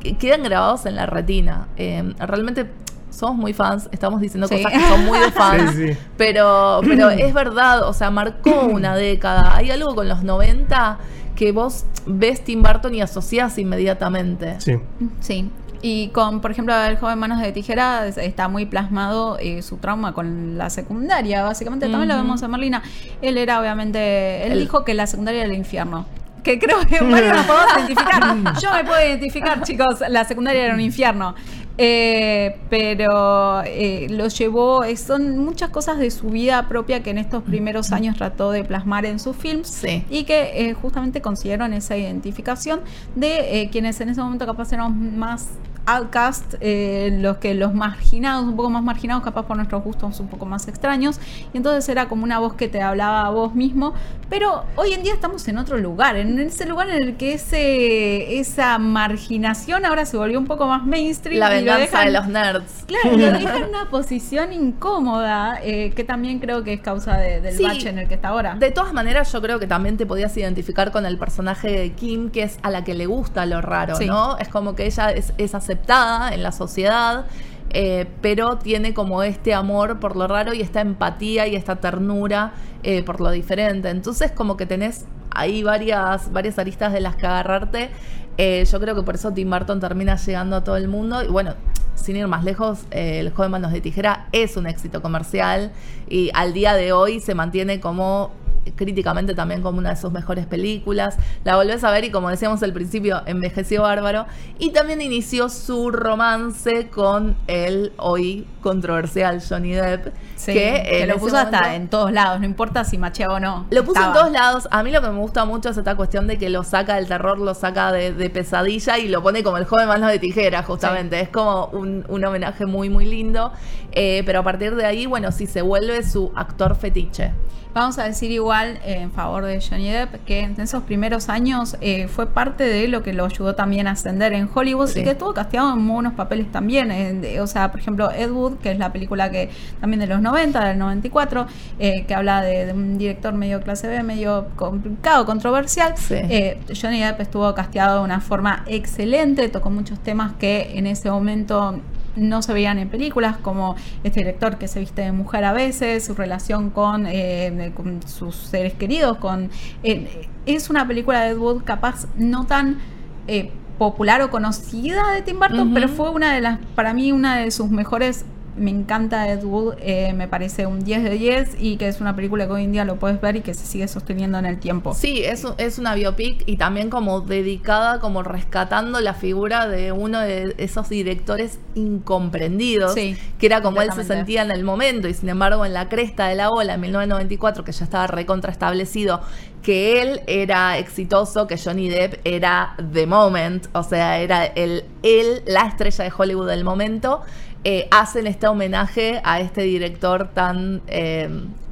que quedan grabados en la retina. Eh, realmente somos muy fans, estamos diciendo Sí. cosas que son muy de fans, Sí, sí. Pero, pero es verdad, o sea, marcó una década. Hay algo con los 90 que vos ves Tim Burton y asociás inmediatamente. Sí. Sí. Y con, por ejemplo, el joven Manos de Tijera es- está muy plasmado eh, su trauma con la secundaria. Básicamente también lo vemos en Merlina. Él era obviamente, él El- dijo que la secundaria era el infierno. Que creo que bueno, nos podemos identificar. Yo me puedo identificar, chicos, la secundaria era un infierno. Eh, pero eh, lo llevó, eh, son muchas cosas de su vida propia que en estos primeros años trató de plasmar en sus films Sí. y que eh, justamente consiguieron esa identificación de quienes en ese momento capaz éramos más outcast, eh, los que los marginados, un poco más marginados, capaz por nuestros gustos un poco más extraños, y entonces era como una voz que te hablaba a vos mismo, pero hoy en día estamos en otro lugar, en ese lugar en el que ese, esa marginación ahora se volvió un poco más mainstream La y lo venganza dejan- de los nerds. Claro, lo deja en una posición incómoda, eh, que también creo que es causa de- del Sí. bache en el que está ahora. De todas maneras, yo creo que también te podías identificar con el personaje de Kim, que es a la que le gusta lo raro, Sí. ¿no? Es como que ella es, es aceptada en la sociedad, eh, pero tiene como este amor por lo raro y esta empatía y esta ternura eh, por lo diferente. Entonces, como que tenés ahí varias, varias aristas de las que agarrarte. Eh, yo creo que por eso Tim Burton termina llegando a todo el mundo. Y bueno, sin ir más lejos, eh, El joven manos de tijera es un éxito comercial y al día de hoy se mantiene como críticamente también como una de sus mejores películas. La volvés a ver y como decíamos al principio, envejeció bárbaro. Y también inició su romance con el hoy controversial Johnny Depp. Sí, que, lo puso hasta en todos lados, no importa si macheaba o no. Lo puso en todos lados. A mí lo que me gusta mucho es esta cuestión de que lo saca del terror, lo saca de, de pesadilla y lo pone como el joven manos de tijera, justamente. Es como un, un homenaje muy, muy lindo. Eh, pero a partir de ahí, bueno, sí se vuelve su actor fetiche. Vamos a decir igual eh, en favor de Johnny Depp que en esos primeros años eh, fue parte de lo que lo ayudó también a ascender en Hollywood Sí. y que estuvo casteado en buenos papeles también. de- o sea, por ejemplo, Ed Wood, que es la película que también de los 90, del 94, eh, que habla de, de un director medio clase B, medio complicado, controversial. Sí. Eh, Johnny Depp estuvo casteado de una forma excelente, tocó muchos temas que en ese momento no se veían en películas, como este director que se viste de mujer a veces, su relación con, eh, con sus seres queridos, con eh, es una película de Ed Wood capaz no tan eh, popular o conocida de Tim Burton, pero fue una de las, para mí, una de sus mejores. Me encanta Ed Wood, eh, me parece un 10 de 10 y que es una película que hoy en día lo puedes ver y que se sigue sosteniendo en el tiempo. Sí, es, es una biopic y también como dedicada, como rescatando la figura de uno de esos directores incomprendidos, Sí, que era como él se sentía en el momento y sin embargo en la cresta de la ola en 1994, que ya estaba recontraestablecido, que él era exitoso, que Johnny Depp era the moment, o sea, era el, él, la estrella de Hollywood del momento, eh, hacen este homenaje a este director tan... eh,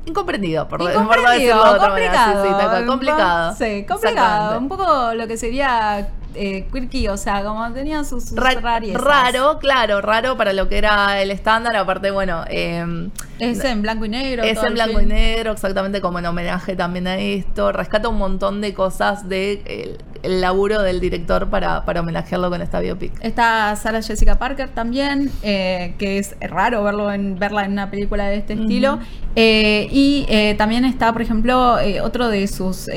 Incomprendido, por, Incomprendido, decirlo de otra manera. complicado. Sí, sí, tal cual, complicado. Sí, complicado. Exactamente. Un poco lo que sería eh, quirky, o sea, como tenía sus, sus Ra- raro, claro, raro para lo que era el estándar. Aparte, bueno, eh, Es en blanco y negro. es en blanco y negro, exactamente como en homenaje también a esto. Rescata un montón de cosas de el, el laburo del director para, para homenajearlo con esta biopic. Está Sarah Jessica Parker también, eh, que es raro verlo en, verla en una película de este estilo. Eh, y eh, también está, por ejemplo, otro de sus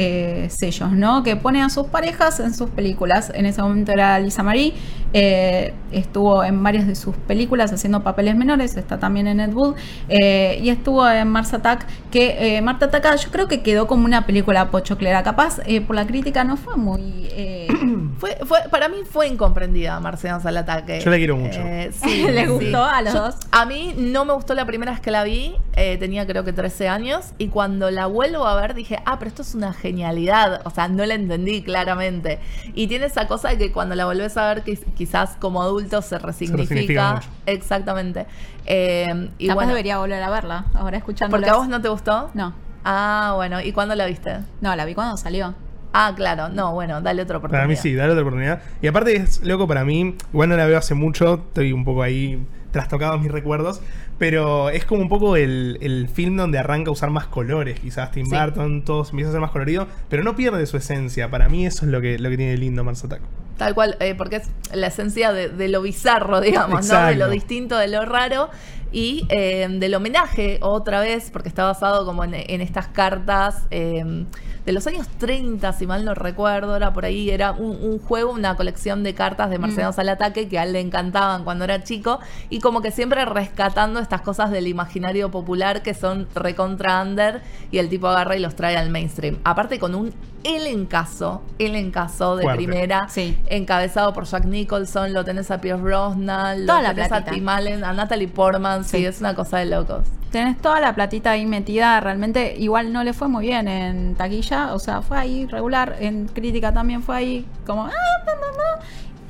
sellos, ¿no? Que pone a sus parejas en sus películas. En ese momento era Lisa Marie. Eh, estuvo en varias de sus películas haciendo papeles menores. Está también en Ed Wood. eh, y estuvo en Mars Attack, que eh, Marta Attack yo creo que quedó como una película pochoclera. Capaz, eh, por la crítica no fue muy... eh, Fue, fue, para mí fue incomprendida Marcianos al ataque. Yo la quiero mucho. Eh, sí, ¿Le sí. gustó a los Yo- dos? A mí no me gustó la primera vez que la vi, eh, tenía creo que 13 años, y cuando la vuelvo a ver dije, ah, pero esto es una genialidad, o sea, no la entendí claramente. Y tiene esa cosa de que cuando la volvés a ver, quiz- quizás como adulto se resignifica. resignifica mucho. Exactamente. Eh, y capaz bueno, debería volver a verla, ahora escuchando. ¿porque a vos no te gustó? No, Ah, bueno, ¿y cuándo la viste? no, la vi cuando salió. Ah, claro, no, bueno, dale otra oportunidad. Para mí sí, dale otra oportunidad. Y aparte es loco para mí, igual no la veo hace mucho, estoy un poco ahí trastocados mis recuerdos, pero es como un poco el, el film donde arranca a usar más colores, quizás Tim Sí. Burton, todo empieza a ser más colorido, pero no pierde su esencia. Para mí eso es lo que, lo que tiene lindo Mars Attack. Tal cual, eh, porque es la esencia de, de lo bizarro, digamos, ¿no? De lo distinto, de lo raro. Y eh, del homenaje, otra vez, porque está basado como en, en estas cartas eh, de los años 30, si mal no recuerdo, era por ahí, era un, un juego, una colección de cartas de Mercedes al ataque que a él le encantaban cuando era chico, y como que siempre rescatando estas cosas del imaginario popular que son recontra under, y el tipo agarra y los trae al mainstream. Aparte con un elencazo, elencazo de Fuerte. primera, Sí. encabezado por Jack Nicholson, lo tenés a Pierce Brosnan, lo Toda la tenés a platita. Tim Allen, a Natalie Portman, sí, Sí. es una cosa de locos. Tenés toda la platita ahí metida, realmente igual no le fue muy bien en taquilla, o sea, fue ahí regular, en crítica también fue ahí como... "Ah, na, na, na".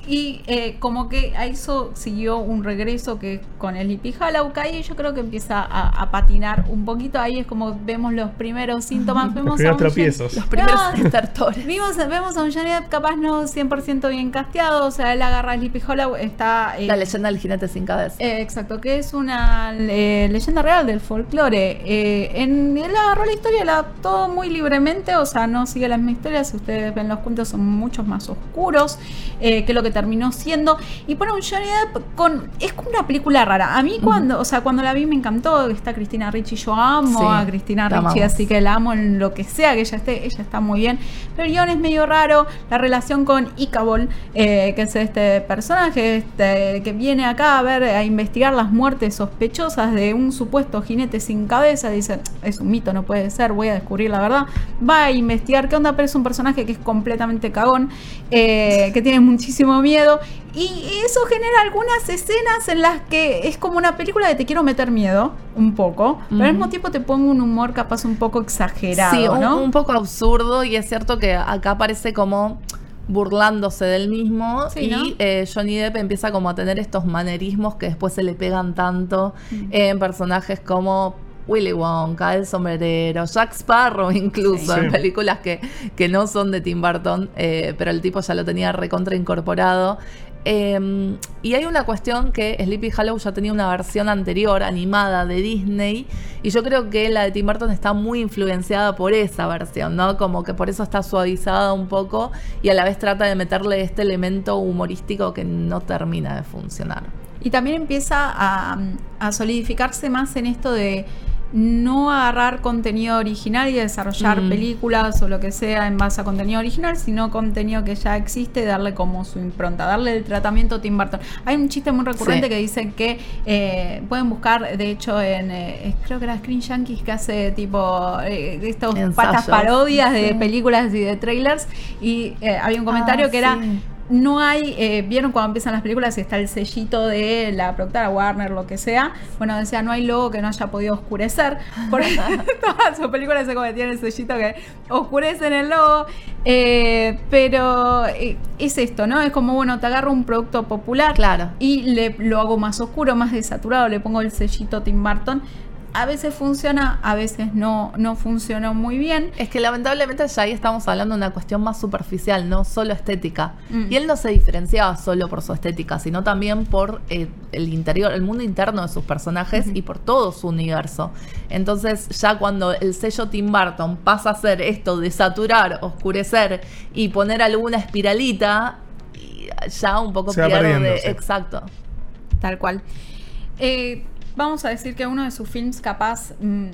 Y eh, como que a eso siguió un regreso que con el Hippie Hollow cae, yo creo que empieza a, a patinar un poquito. Ahí es como vemos los primeros síntomas. Vemos primeros a un Jen- tropiezos. Los primeros Ah, estertores. Vimos, vemos a un Johnny Depp capaz no 100% bien casteado, o sea, él agarra Sleepy Hollow, está... eh, La leyenda del jinete sin cabeza. eh, exacto, que es una eh, leyenda real del folclore. Eh, en, él agarró la historia la, todo muy libremente, o sea, no sigue la misma historia. Si ustedes ven los cuentos, son muchos más oscuros. eh, que lo que que terminó siendo. Y pone un Johnny Depp con. Es como una película rara. A mí cuando, o sea, cuando la vi me encantó. Está Cristina Ricci, yo amo Sí, a Cristina Ricci, amamos. así que la amo en lo que sea que ella esté, ella está muy bien. Pero el guion es medio raro. La relación con Icabol, eh, que es este personaje este, que viene acá a ver, a investigar las muertes sospechosas de un supuesto jinete sin cabeza. Dice, es un mito, no puede ser, voy a descubrir la verdad. Va a investigar qué onda, pero es un personaje que es completamente cagón, eh, que tiene muchísimo miedo. Y eso genera algunas escenas en las que es como una película de te quiero meter miedo, un poco, pero al mismo tiempo te pongo un humor capaz un poco exagerado, Sí, un, ¿no? un poco absurdo y es cierto que acá parece como burlándose del mismo Sí, y ¿no? eh, Johnny Depp empieza como a tener estos manerismos que después se le pegan tanto Mm. en personajes como Willy Wonka, El Sombrerero, Jack Sparrow incluso, Sí. en películas que, que no son de Tim Burton, eh, pero el tipo ya lo tenía recontra incorporado. Eh, y hay una cuestión que Sleepy Hollow ya tenía una versión anterior animada de Disney y yo creo que la de Tim Burton está muy influenciada por esa versión, ¿no? Como que por eso está suavizada un poco y a la vez trata de meterle este elemento humorístico que no termina de funcionar. Y también empieza a, a solidificarse más en esto de no agarrar contenido original y desarrollar Mm. películas o lo que sea en base a contenido original, sino contenido que ya existe, darle como su impronta, darle el tratamiento Tim Burton. Hay un chiste muy recurrente Sí. que dice que eh, pueden buscar, de hecho, en eh, creo que era Screen Yankees que hace tipo eh, estos Ensayos. patas parodias de películas y de trailers y eh, había un comentario Ah, que era. No hay, eh, vieron cuando empiezan las películas y está el sellito de la productora Warner, lo que sea. Bueno, decía, no hay logo que no haya podido oscurecer. Porque todas sus películas se cometían el sellito que oscurecen el logo. Eh, pero eh, es esto, ¿no? Es como, bueno, te agarro un producto popular Claro. y le, lo hago más oscuro, más desaturado, le pongo el sellito Tim Burton. A veces funciona, a veces no, no funcionó muy bien. Es que lamentablemente ya ahí estamos hablando de una cuestión más superficial, no solo estética. Mm. Y él no se diferenciaba solo por su estética, sino también por eh, el interior, el mundo interno de sus personajes y por todo su universo. Entonces, ya cuando el sello Tim Burton pasa a ser esto de saturar, oscurecer y poner alguna espiralita, ya un poco Se va sí. Exacto. Tal cual. Eh, vamos a decir que uno de sus films, capaz, mm,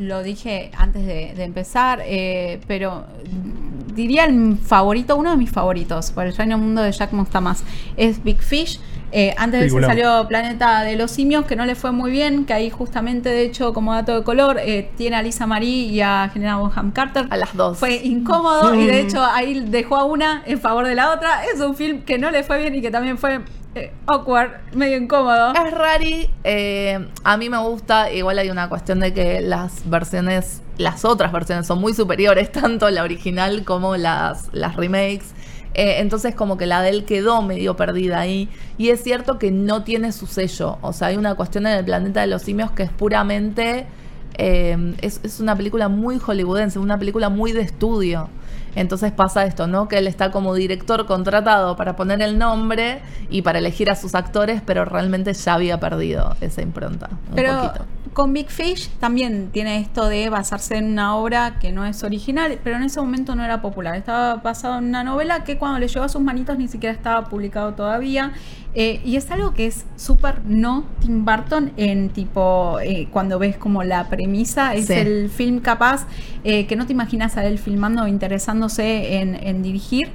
lo dije antes de, de empezar, eh, pero mm, diría el favorito, uno de mis favoritos, por el reino mundo de Jack Mostamas, es Big Fish. Eh, antes de eso salió Planeta de los Simios, que no le fue muy bien, que ahí justamente, de hecho, como dato de color, eh, tiene a Lisa Marie y a General Bonham Carter. A las dos. Fue incómodo y de hecho ahí dejó a una en favor de la otra. Es un film que no le fue bien y que también fue eh, awkward, medio incómodo. Es rari, eh, a mí me gusta, igual hay una cuestión de que las versiones, las otras versiones son muy superiores, tanto la original como las, las remakes. Eh, entonces como que la de él quedó medio perdida ahí. Y es cierto que no tiene su sello. O sea, hay una cuestión en el planeta de los simios que es puramente... eh, es, es una película muy hollywoodense, una película muy de estudio. Entonces pasa esto, ¿no? Que él está como director contratado para poner el nombre y para elegir a sus actores, pero realmente ya había perdido esa impronta. Un Pero poquito. Con Big Fish también tiene esto de basarse en una obra que no es original, pero en ese momento no era popular. Estaba basado en una novela que cuando le llegó a sus manitos ni siquiera estaba publicado todavía. Eh, y es algo que es súper no Tim Burton en tipo, eh, cuando ves como la premisa, es Sí. el film capaz eh, que no te imaginas a él filmando o interesándose en, en dirigir.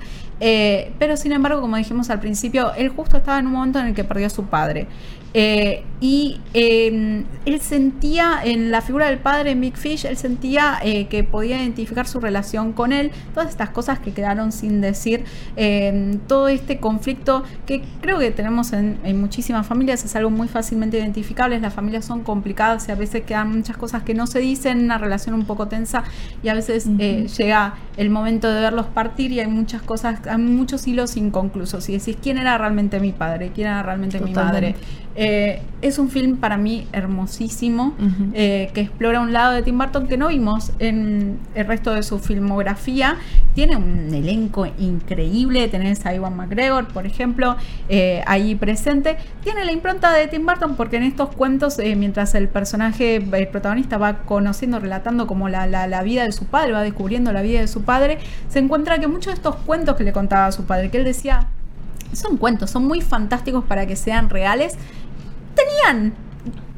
Pero sin embargo, como dijimos al principio, él justo estaba en un momento en el que perdió a su padre. Eh, y eh, él sentía en la figura del padre en Big Fish, él sentía eh, que podía identificar su relación con él, todas estas cosas que quedaron sin decir, eh, todo este conflicto que creo que tenemos en, en muchísimas familias, es algo muy fácilmente identificable, las familias son complicadas y a veces quedan muchas cosas que no se dicen, una relación un poco tensa y a veces eh, llega el momento de verlos partir y hay muchas cosas, hay muchos hilos inconclusos y decís, ¿quién era realmente mi padre? ¿Quién era realmente mi madre? Eh, es un film para mí hermosísimo eh, que explora un lado de Tim Burton que no vimos en el resto de su filmografía. Tiene un elenco increíble, tenés a Iwan McGregor, por ejemplo, eh, ahí presente. Tiene la impronta de Tim Burton porque en estos cuentos, eh, mientras el personaje, el protagonista va conociendo, relatando como la, la- la vida de su padre, va descubriendo la vida de su padre, se encuentra que muchos de estos cuentos que le contaba a su padre, que él decía, son cuentos, son muy fantásticos para que sean reales. Tenían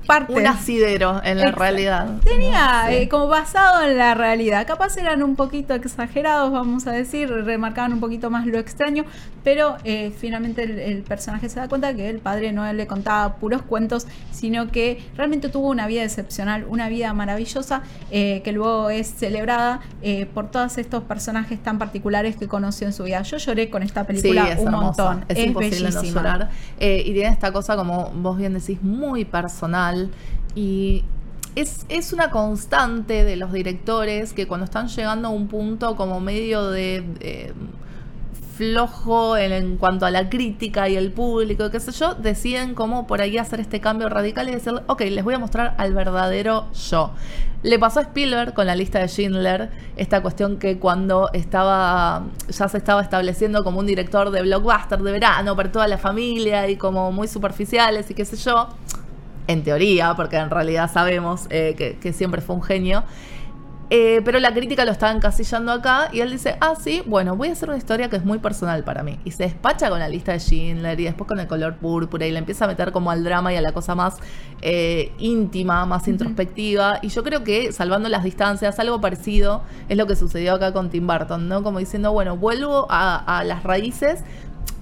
parte. Un asidero en la Exacto. realidad. Tenía Sí. eh, como basado en la realidad. Capaz eran un poquito exagerados, vamos a decir, remarcaban un poquito más lo extraño, pero eh, finalmente el, el personaje se da cuenta que el padre no le contaba puros cuentos, sino que realmente tuvo una vida excepcional, una vida maravillosa, eh, que luego es celebrada por todos estos personajes tan particulares que conoció en su vida. Yo lloré con esta película sí, es un hermosa. montón. Es, imposible no bellísima. llorar. Y tiene esta cosa, como vos bien decís, muy personal. Y es, es una constante de los directores que cuando están llegando a un punto como medio de... flojo en, en cuanto a la crítica y el público, qué sé yo, deciden como por ahí hacer este cambio radical y decir, ok, les voy a mostrar al verdadero yo. Le pasó a Spielberg con la lista de Schindler, esta cuestión que cuando estaba, ya se estaba estableciendo como un director de blockbuster de verano para toda la familia y como muy superficiales y qué sé yo, en teoría, porque en realidad sabemos eh, que, que siempre fue un genio. Eh, pero la crítica lo estaba encasillando acá y él dice, ah, sí, bueno, voy a hacer una historia que es muy personal para mí. Y se despacha con la lista de Schindler y después con el color púrpura y le empieza a meter como al drama y a la cosa más eh, íntima, más introspectiva. Y yo creo que, salvando las distancias, algo parecido es lo que sucedió acá con Tim Burton, ¿no? Como diciendo, bueno, vuelvo a, a las raíces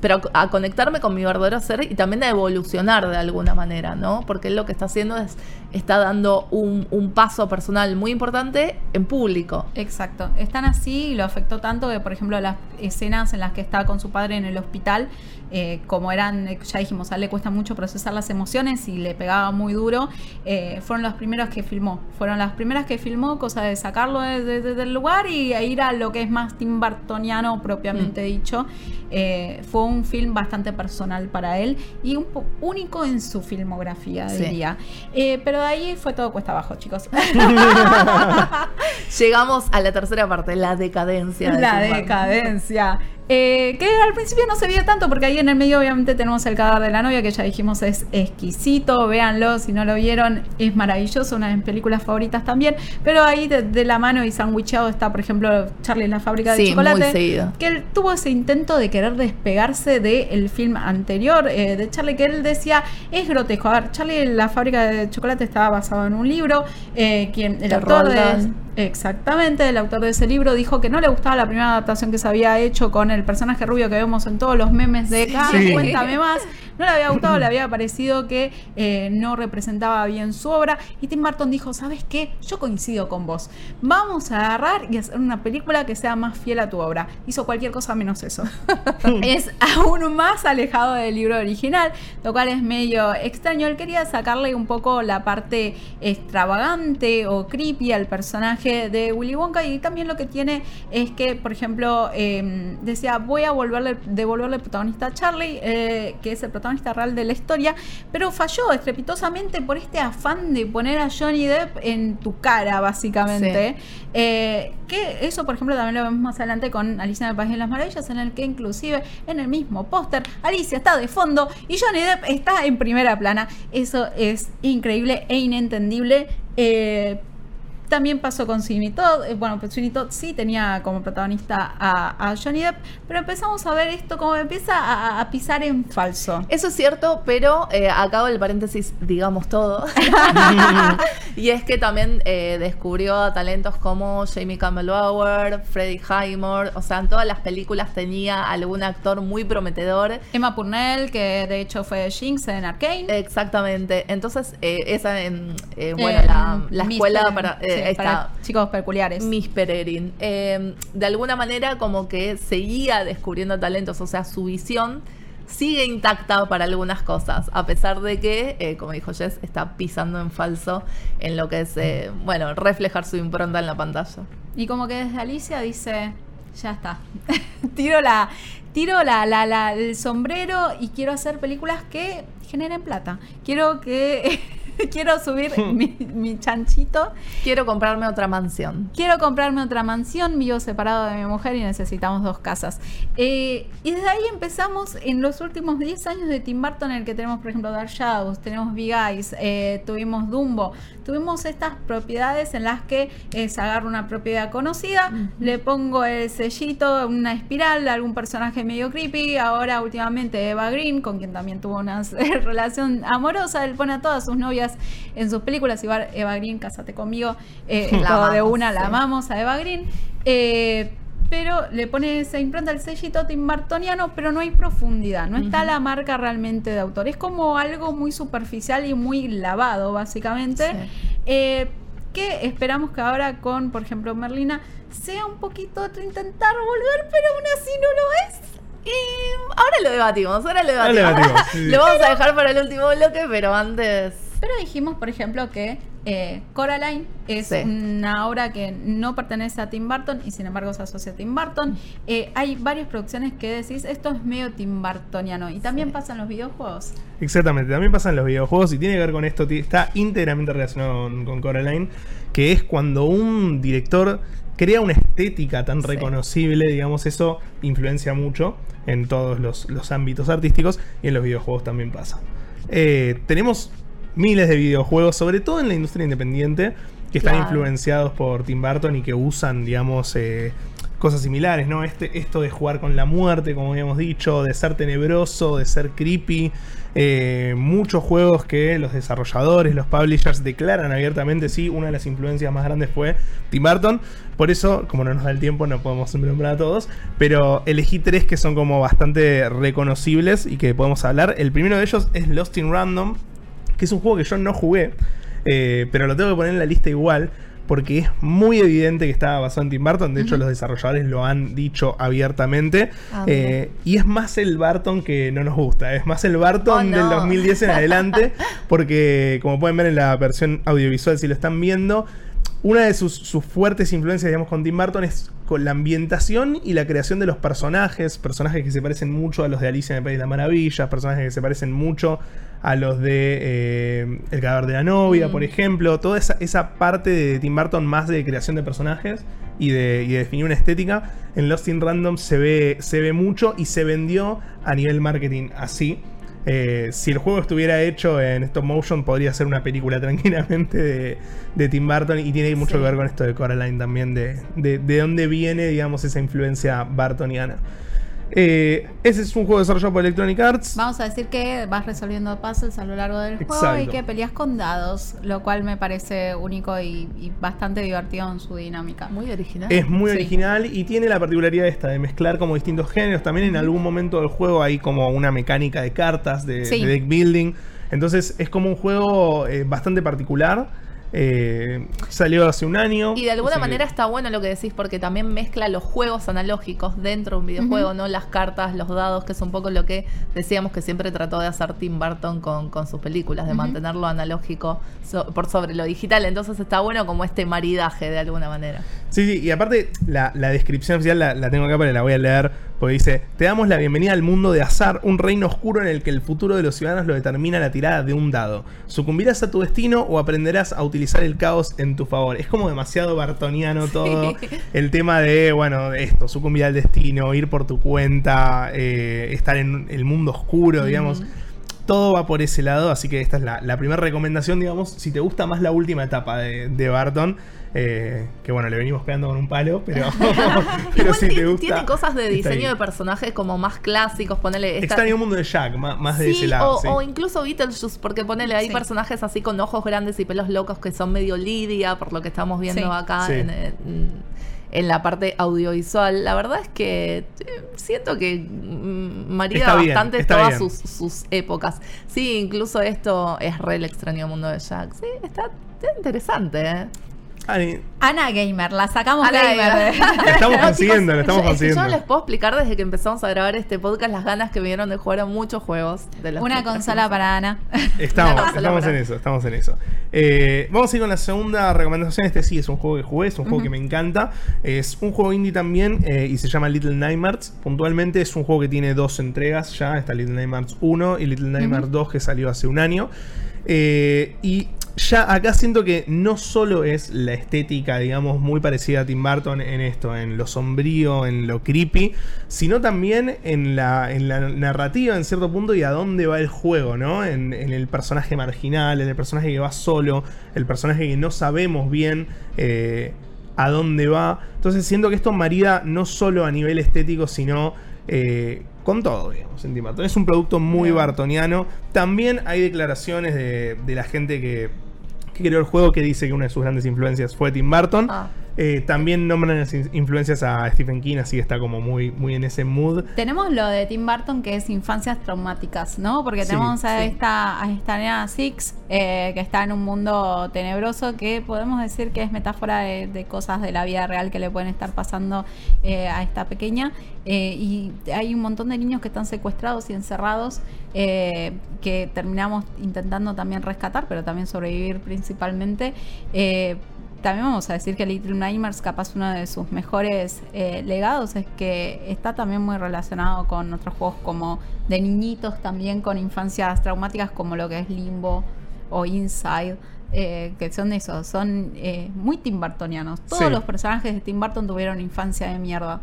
pero a, conectarme con mi verdadero ser y también a evolucionar de alguna manera, ¿no? Porque él lo que está haciendo es, está dando un, un paso personal muy importante en público. Exacto. Están así y lo afectó tanto que, por ejemplo, las escenas en las que está con su padre en el hospital, eh, como eran, ya dijimos, a él le cuesta mucho procesar las emociones y le pegaba muy duro, eh, fueron las primeras que filmó. Fueron las primeras que filmó, cosa de sacarlo de- de- de- del lugar y ir a lo que es más Tim Bartoniano propiamente dicho. Eh, fue un film bastante personal para él y un po- único en su filmografía, Sí. diría. Eh, pero de ahí fue todo cuesta abajo, chicos. Llegamos a la tercera parte, la decadencia. de La Burton. Eh, que al principio no se vio tanto porque ahí en el medio obviamente tenemos el cadáver de la novia que ya dijimos es exquisito, véanlo si no lo vieron, es maravilloso, una de mis películas favoritas también, pero ahí de, de la mano y sandwichado está por ejemplo Charlie en la fábrica de Sí, chocolate, que él tuvo ese intento de querer despegarse del film anterior eh, de Charlie que él decía es grotesco, a ver, Charlie en la fábrica de chocolate estaba basado en un libro, eh, quien el De autor de. Exactamente, el autor de ese libro dijo que no le gustaba la primera adaptación que se había hecho con el personaje rubio que vemos en todos los memes de acá, Sí. cuéntame más. No le había gustado, le había parecido que eh, no representaba bien su obra. Y Tim Burton dijo, ¿sabes qué? Yo coincido con vos. Vamos a agarrar y hacer una película que sea más fiel a tu obra. Hizo cualquier cosa menos eso. es aún más alejado del libro original, lo cual es medio extraño. Él quería sacarle un poco la parte extravagante o creepy al personaje de Willy Wonka y también lo que tiene es que, por ejemplo, eh, decía, voy a volverle, devolverle el protagonista a Charlie, eh, que es el protagonista real de la historia, pero falló estrepitosamente por este afán de poner a Johnny Depp en tu cara, básicamente. Eh, que eso, por ejemplo, también lo vemos más adelante con Alicia en el País de las Maravillas, en el que inclusive en el mismo póster Alicia está de fondo y Johnny Depp está en primera plana. Eso es increíble e inentendible. Eh, también pasó con Sweeney Todd. Eh, bueno, pues Sweeney Todd sí tenía como protagonista a, a Johnny Depp, pero empezamos a ver esto como empieza a, a pisar en falso. Eso es cierto, pero eh, acabo el paréntesis, digamos todo. y es que también eh, descubrió talentos como Jamie Campbell Bower, Freddie Highmore, o sea, en todas las películas tenía algún actor muy prometedor. Emma Purnell, que de hecho fue Jinx en Arcane. Exactamente. Entonces, eh, esa en, eh, bueno, la, escuela para, sí, chicos peculiares. Miss Peregrine. Eh, de alguna manera como que seguía descubriendo talentos, o sea, su visión sigue intacta para algunas cosas, a pesar de que, eh, como dijo Jess, está pisando en falso en lo que es, eh, bueno, reflejar su impronta en la pantalla. Y como que desde Alicia dice, ya está. tiro la, tiro la, la, la- el sombrero y quiero hacer películas que generen plata. Quiero que quiero subir mi, mi chanchito. Quiero comprarme otra mansión. Quiero comprarme otra mansión, vivo separado de mi mujer y necesitamos dos casas. Eh, y desde ahí empezamos en los últimos 10 años de Tim Burton, en el que tenemos, por ejemplo, Dark Shadows, tenemos Big Eyes, eh, tuvimos Dumbo, tuvimos estas propiedades en las que es agarro una propiedad conocida, le pongo el sellito, una espiral, algún personaje medio creepy, ahora últimamente Eva Green, con quien también tuvo una relación amorosa, él pone a todas sus novias en sus películas, Eva Green, cásate conmigo, eh, La todo de una, la amamos a Eva Green. Eh, pero le pone esa impronta el sellito Tim Burtoniano, pero no hay profundidad, no está la marca realmente de autor. Es como algo muy superficial y muy lavado, básicamente. Sí. Eh, que esperamos que ahora con, por ejemplo, Merlina, sea un poquito otro intentar volver, pero aún así no lo es. Y ahora lo debatimos, ahora lo Ahora debatimos. lo debatimos, sí. lo vamos a dejar para el último bloque, pero antes. Pero dijimos, por ejemplo, que eh, Coraline es Sí. una obra que no pertenece a Tim Burton y sin embargo se asocia a Tim Burton. Eh, hay varias producciones que decís, esto es medio Tim Burtoniano. Y también Sí. pasa en los videojuegos. Exactamente, también pasa en los videojuegos y tiene que ver con esto, está íntegramente relacionado con, con Coraline, que es cuando un director crea una estética tan Sí. reconocible, digamos, eso influencia mucho en todos los, los ámbitos artísticos y en los videojuegos también pasa. Eh, tenemos miles de videojuegos, sobre todo en la industria independiente, que están Claro. influenciados por Tim Burton y que usan, digamos, eh, cosas similares, ¿no? Este, esto de jugar con la muerte, como habíamos dicho, de ser tenebroso, de ser creepy. eh, muchos juegos que los desarrolladores, los publishers declaran abiertamente, sí, una de las influencias más grandes fue Tim Burton. Por eso, como no nos da el tiempo, no podemos nombrar a todos. Pero elegí tres que son como bastante reconocibles y que podemos hablar. El primero de ellos es Lost in Random, que es un juego que yo no jugué, eh, pero lo tengo que poner en la lista igual, porque es muy evidente que estaba basado en Tim Burton. De hecho, los desarrolladores lo han dicho abiertamente. Ah, Eh, y es más el Barton que no nos gusta, es más el Barton Oh, no. del 2010 en adelante, porque como pueden ver en la versión audiovisual, si lo están viendo, una de sus, sus fuertes influencias, digamos, con Tim Burton es con la ambientación y la creación de los personajes, personajes que se parecen mucho a los de Alicia en el País de las Maravillas, personajes que se parecen mucho a los de eh, El cadáver de la novia, Mm. por ejemplo, toda esa, esa parte de Tim Burton más de creación de personajes y de, y de definir una estética, en Lost in Random se ve, se ve mucho y se vendió a nivel marketing así. Eh, si el juego estuviera hecho en stop motion, podría ser una película tranquilamente de, de Tim Burton y tiene mucho Sí. que ver con esto de Coraline también, de, de, de dónde viene, digamos, esa influencia bartoniana. Eh, ese es un juego desarrollado por Electronic Arts. Vamos a decir que vas resolviendo puzzles a lo largo del juego y que peleas con dados, lo cual me parece único y, y bastante divertido en su dinámica. Muy original. Es muy Sí. original y tiene la particularidad esta de mezclar como distintos géneros. También en algún momento del juego hay como una mecánica de cartas, de, Sí. de deck building. Entonces es como un juego eh, bastante particular. Eh, salió hace un año. Y de alguna que- manera está bueno lo que decís porque también mezcla los juegos analógicos dentro de un videojuego, ¿no? Las cartas, los dados, que es un poco lo que decíamos que siempre trató de hacer Tim Burton con, con sus películas, de mantenerlo analógico so- por sobre lo digital. Entonces está bueno como este maridaje de alguna manera. Sí, sí, y aparte la, la descripción oficial la, la tengo acá, pero la voy a leer. Porque dice: Te damos la bienvenida al mundo de azar, un reino oscuro en el que el futuro de los ciudadanos lo determina la tirada de un dado. Sucumbirás a tu destino o aprenderás a utilizar el caos en tu favor. Es como demasiado bartoniano todo. El tema de, bueno, esto, sucumbir al destino, ir por tu cuenta, eh, estar en el mundo oscuro, digamos. Todo va por ese lado, así que esta es la, la primera recomendación, digamos, si te gusta más la última etapa de, de Barton, eh, que bueno, le venimos pegando con un palo, pero, pero si te tiene, gusta... tiene cosas de diseño de personajes como más clásicos, ponele... esta- Extraño mundo de Jack, más, de Sí, ese lado. o, sí. o incluso Beetlejuice, porque ponele, hay Sí. personajes así con ojos grandes y pelos locos que son medio Lidia, por lo que estamos viendo Sí. acá Sí. en, en- en la parte audiovisual. La verdad es que eh, siento que mm, marida Está bien, bastante está todas sus, sus épocas. Sí, incluso esto es re el extraño mundo de Jack. Sí, está, está interesante, ¿eh? Ani, Ana Gamer, la sacamos Ana Gamer. Gamer. Lo estamos consiguiendo, lo estamos que consiguiendo. Yo les puedo explicar desde que empezamos a grabar este podcast las ganas que me dieron de jugar a muchos juegos. De los Una consola para Ana. Estamos, estamos para- en eso, estamos en eso. Eh, vamos a ir con la segunda recomendación. Este sí es un juego que jugué, es un juego que me encanta. Es un juego indie también eh, y se llama Little Nightmares. Puntualmente es un juego que tiene dos entregas ya. Está Little Nightmares 1 y Little Nightmares 2 que salió hace un año. Eh, y ya acá siento que no solo es la estética, digamos, muy parecida a Tim Burton en esto, en lo sombrío, en lo creepy, sino también en la, en la narrativa en cierto punto y a dónde va el juego, ¿no? En, en el personaje marginal, en el personaje que va solo, el personaje que no sabemos bien. eh, a dónde va. Entonces siento que esto marida no solo a nivel estético, sino eh, con todo, digamos, en Tim Burton. Es un producto muy bartoniano. También hay declaraciones de, de la gente que, que creó el juego que dice que una de sus grandes influencias fue Tim Burton. Ah. Eh, también nombran las in- influencias a Stephen King, así está como muy, muy en ese mood. Tenemos lo de Tim Burton que es infancias traumáticas, ¿no? Porque Sí, tenemos a, sí. esta, a esta nena Six eh, que está en un mundo tenebroso que podemos decir que es metáfora de, de cosas de la vida real que le pueden estar pasando eh, a esta pequeña. Y hay un montón de niños que están secuestrados y encerrados que terminamos intentando también rescatar, pero también sobrevivir principalmente. También vamos a decir que Little Nightmares, capaz uno de sus mejores eh, legados, es que está también muy relacionado con otros juegos como de niñitos, también con infancias traumáticas como lo que es Limbo o Inside. eh, que son esos, son eh, muy Tim Burtonianos. Todos Sí. los personajes de Tim Burton tuvieron infancia de mierda.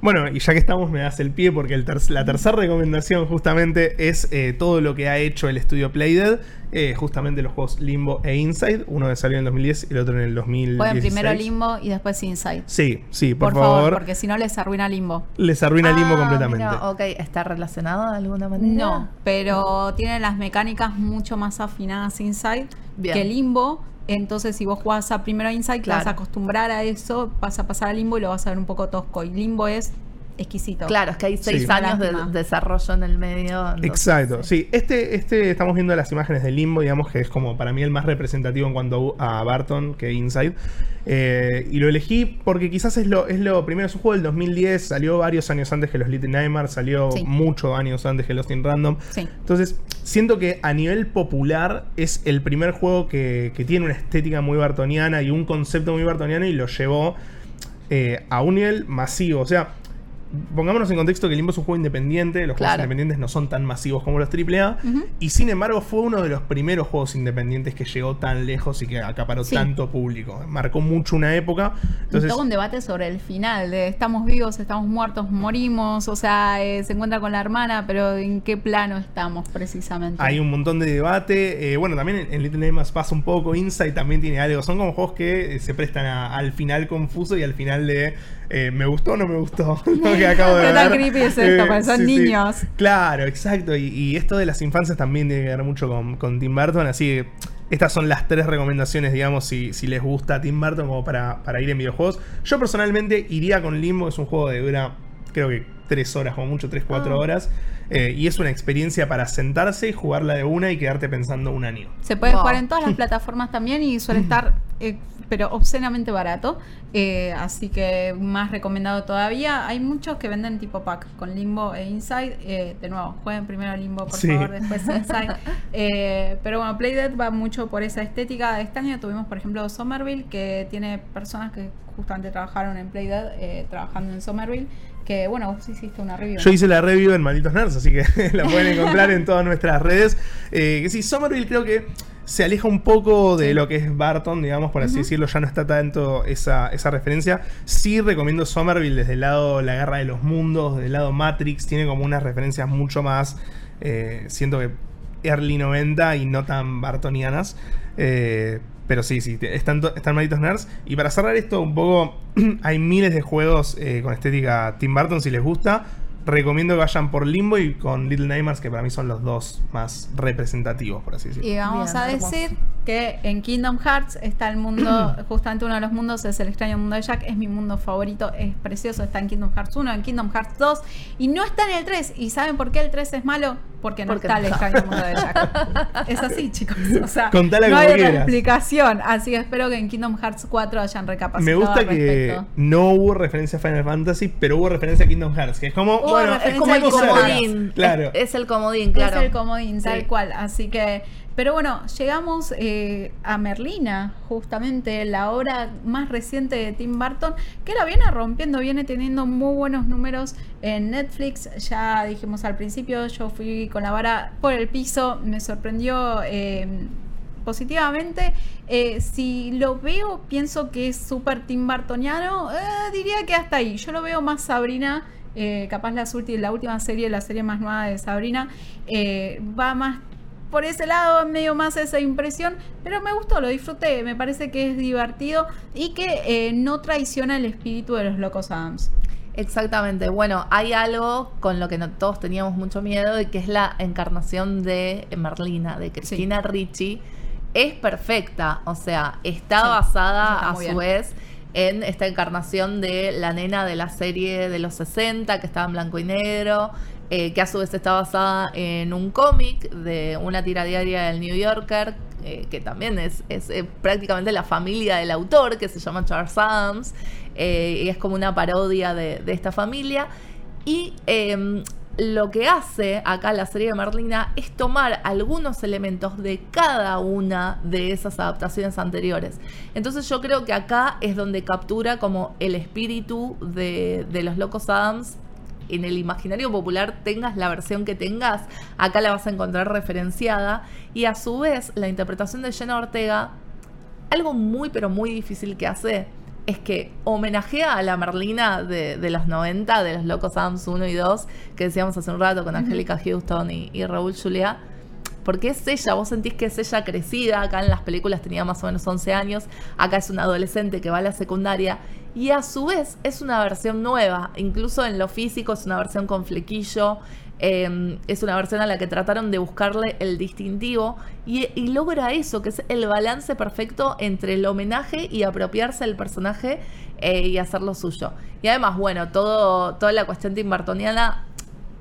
Bueno, y ya que estamos, me das el pie porque el ter- la tercera recomendación justamente es eh, todo lo que ha hecho el estudio Playdead, eh, justamente los juegos Limbo e Inside, uno que salió en el 2010 y el otro en el 2016. Pueden primero Limbo y después Inside. Sí, sí, por, Por, favor, favor. porque si no les arruina Limbo. Les arruina Limbo Ah, completamente. mira, ok, ¿está relacionado de alguna manera? No, pero tiene las mecánicas mucho más afinadas Inside Bien. que Limbo. Entonces, si vos jugás a primero Inside, te vas a Claro. acostumbrar a eso, vas a pasar a Limbo y lo vas a ver un poco tosco. Y Limbo es exquisito. Claro, es que hay seis Sí. años de desarrollo en el medio. entonces, Exacto, sí. Este, este, estamos viendo las imágenes de Limbo, digamos que es como para mí el más representativo en cuanto a Barton que Inside. Eh, y lo elegí porque quizás es lo, es lo primero, es un juego del 2010, salió varios años antes que los Little Nightmares, salió Sí. muchos años antes que Lost in Random. Sí. Entonces, siento que a nivel popular es el primer juego que, que tiene una estética muy bartoniana y un concepto muy bartoniano y lo llevó eh, a un nivel masivo. O sea, pongámonos en contexto que Limbo es un juego independiente, los juegos independientes no son tan masivos como los AAA, Ujú. y sin embargo fue uno de los primeros juegos independientes que llegó tan lejos y que acaparó Sí. tanto público. Marcó mucho una época. Entonces, todo un debate sobre el final, de estamos vivos, estamos muertos, morimos, o sea, eh, se encuentra con la hermana, pero ¿en qué plano estamos precisamente? Hay un montón de debate. eh, bueno, también en, Little Nightmares pasa un poco. Inside también tiene algo. Son como juegos que eh, se prestan a- al final confuso y al final de eh, me gustó o no me gustó. lo que acabo de ¿Qué tan ver. creepy es esto? Porque son niños. Claro, exacto. Y, y esto de las infancias también tiene que ver mucho con, con Tim Burton. Así que estas son las tres recomendaciones, digamos, si, si les gusta Tim Burton como para, para ir en videojuegos. Yo personalmente iría con Limbo. Es un juego de dura, creo que tres horas, como mucho, tres, cuatro Ah. horas. Eh, y es una experiencia para sentarse y jugarla de una y quedarte pensando un año. Se puede Wow. jugar en todas las plataformas también y suele estar, eh, pero obscenamente barato. Eh, así que más recomendado todavía. Hay muchos que venden tipo pack con Limbo e Inside. Eh, de nuevo, jueguen primero Limbo, por Sí. favor, después Inside. Eh, pero bueno, Playdead va mucho por esa estética. Este año tuvimos, por ejemplo, Somerville, que tiene personas que justamente trabajaron en Playdead, eh, trabajando en Somerville. Que bueno, vos hiciste una review. Yo hice la review en Malditos Nerds, así que la pueden encontrar en todas nuestras redes. Eh, que sí, Somerville creo que se aleja un poco de lo que es Barton, digamos, por así decirlo, ya no está tanto esa, esa referencia. Sí recomiendo Somerville desde el lado La Guerra de los Mundos, desde el lado Matrix, tiene como unas referencias mucho más, eh, siento que early 90 y no tan bartonianas. Eh, pero sí, sí, están, están malditos nerds. Y para cerrar esto un poco, hay miles de juegos eh, con estética Tim Burton, si les gusta. Recomiendo que vayan por Limbo y con Little Nightmares, que para mí son los dos más representativos, por así decirlo. Y vamos Bien, a hermoso. Que en Kingdom Hearts está el mundo, justamente uno de los mundos es el extraño mundo de Jack, es mi mundo favorito, es precioso, está en Kingdom Hearts 1, en Kingdom Hearts 2 y no está en el 3. ¿Y saben por qué el 3 es malo? Porque no está no el extraño mundo de Jack. es así, chicos. O sea, Contala no como hay otra explicación. Así que espero que en Kingdom Hearts 4 hayan recapacitado Me gusta al que respecto. no hubo referencia a Final Fantasy, pero hubo referencia a Kingdom Hearts, que es como, Hubo bueno, es como el comodín. Claro. Es, es el comodín, claro. Es el comodín, tal Sí. cual. Así que Pero bueno, llegamos eh, a Merlina, justamente la obra más reciente de Tim Burton, que la viene rompiendo, viene teniendo muy buenos números en Netflix. Ya dijimos al principio, yo fui con la vara por el piso, me sorprendió. Eh, positivamente. Eh, si lo veo, pienso que es súper Tim Bartoniano. diría que hasta ahí. Yo lo veo más Sabrina. capaz la, la última serie, la serie más nueva de Sabrina, va más por ese lado medio más esa impresión, pero me gustó, lo disfruté, me parece que es divertido y que eh, no traiciona el espíritu de los Locos Adams. Exactamente, bueno, hay algo con lo que todos teníamos mucho miedo y que es la encarnación de Merlina, de Cristina Ricci. Es perfecta, o sea, está basada a su vez en esta encarnación de la nena de la serie de los 60 que estaba en blanco y negro, eh, que a su vez está basada en un cómic de una tira diaria del New Yorker, eh, que también es, eh, prácticamente la familia del autor, que se llama Charles Adams, y es como una parodia de, de esta familia. Y em, lo que hace acá la serie de Merlina es tomar algunos elementos de cada una de esas adaptaciones anteriores. Entonces yo creo que acá es donde captura como el espíritu de, de los Locos Adams en el imaginario popular tengas la versión que tengas, acá la vas a encontrar referenciada. Y a su vez, la interpretación de Jenna Ortega, algo muy pero muy difícil que hace, es que homenajea a la Merlina de, los 90, de los Locos Adams 1 y 2, que decíamos hace un rato con Angélica Houston y, y Raúl Julia porque es ella, vos sentís que es ella crecida, acá en las películas tenía más o menos 11 años, acá es una adolescente que va a la secundaria y a su vez es una versión nueva, incluso en lo físico es una versión con flequillo, em, es una versión a la que trataron de buscarle el distintivo y, logra eso, que es el balance perfecto entre el homenaje y apropiarse del personaje eh, y hacerlo suyo. Y además, bueno, todo, toda la cuestión timbartoniana,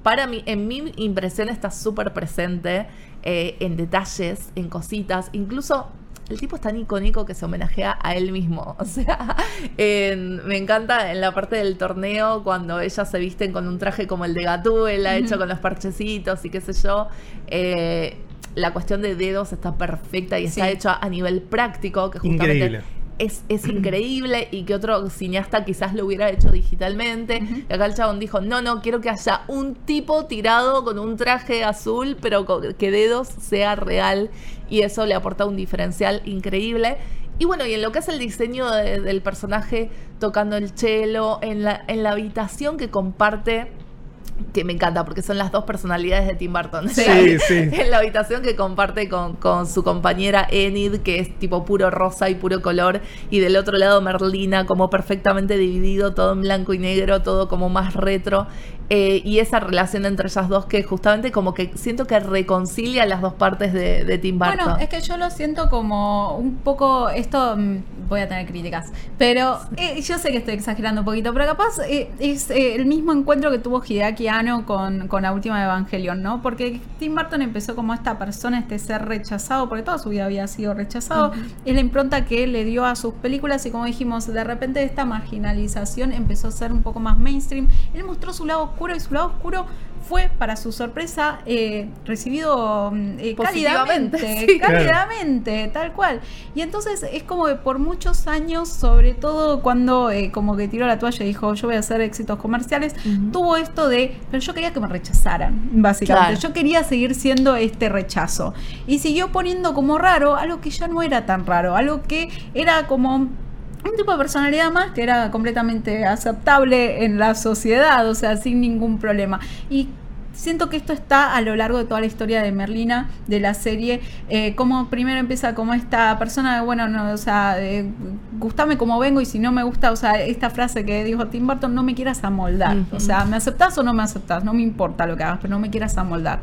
para mí, en mi impresión está súper presente. Eh, en detalles, en cositas, incluso el tipo es tan icónico que se homenajea a él mismo. O sea, me encanta en la parte del torneo cuando ellas se visten con un traje como el de Gatúbela, hecho con los parchecitos y qué sé yo. Eh, la cuestión de dedos está perfecta y está hecho a, nivel práctico, que justamente es, increíble y que otro cineasta quizás lo hubiera hecho digitalmente. Y acá el chabón dijo, no, no, quiero que haya un tipo tirado con un traje azul, pero que dedos sea real. Y eso le aporta un diferencial increíble. Y bueno, y en lo que es el diseño del personaje tocando el cello, en la, en la habitación que comparte que me encanta porque son las dos personalidades de Tim Burton. Sí, sí. En la habitación que comparte con, su compañera Enid, que es tipo puro rosa y puro color, y del otro lado Merlina, como perfectamente dividido, todo en blanco y negro, todo como más retro. Eh, y esa relación entre ellas dos que justamente como que siento que reconcilia las dos partes de, Tim Burton. Bueno, es que yo lo siento como un poco, esto mm, voy a tener críticas, pero eh, yo sé que estoy exagerando un poquito, pero capaz eh, es el mismo encuentro que tuvo Hideaki Anno con, con la última Evangelion, ¿no? Porque Tim Burton empezó como esta persona, este ser rechazado, porque toda su vida había sido rechazado, es la impronta que le dio a sus películas y como dijimos, de repente esta marginalización empezó a ser un poco más mainstream, él mostró su lado y su lado oscuro fue, para su sorpresa, eh, recibido mm, eh, cálidamente, tal cual. Y entonces es como que por muchos años, sobre todo cuando eh, como que tiró la toalla y dijo, yo voy a hacer éxitos comerciales, tuvo esto de, pero yo quería que me rechazaran, básicamente. Yo quería seguir siendo este rechazo. Y siguió poniendo como raro algo que ya no era tan raro, algo que era como un tipo de personalidad más que era completamente aceptable en la sociedad, o sea, sin ningún problema. Y siento que esto está a lo largo de toda la historia de Merlina, de la serie, eh, como primero empieza como esta persona, bueno, no, o sea, eh, gustame como vengo y si no me gusta, o sea, esta frase que dijo Tim Burton, no me quieras amoldar, o sea, me aceptas o no me aceptas, no me importa lo que hagas, pero no me quieras amoldar.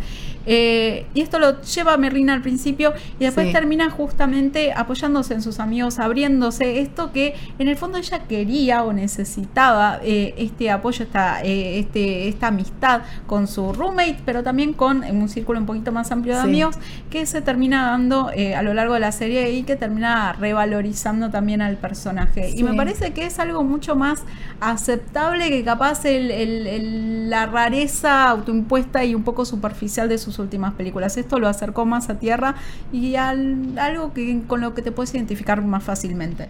Eh, y esto lo lleva a Merlina al principio y después termina justamente apoyándose en sus amigos, abriéndose esto que en el fondo ella quería o necesitaba este apoyo, esta, este, esta amistad con su roommate, pero también con un círculo un poquito más amplio de Sí. amigos, que se termina dando eh, a lo largo de la serie y que termina revalorizando también al personaje. Sí. Y me parece que es algo mucho más aceptable que capaz el- el- el- la rareza autoimpuesta y un poco superficial de sus últimas películas. Esto lo acercó más a tierra y al- algo que, con lo que te puedes identificar más fácilmente.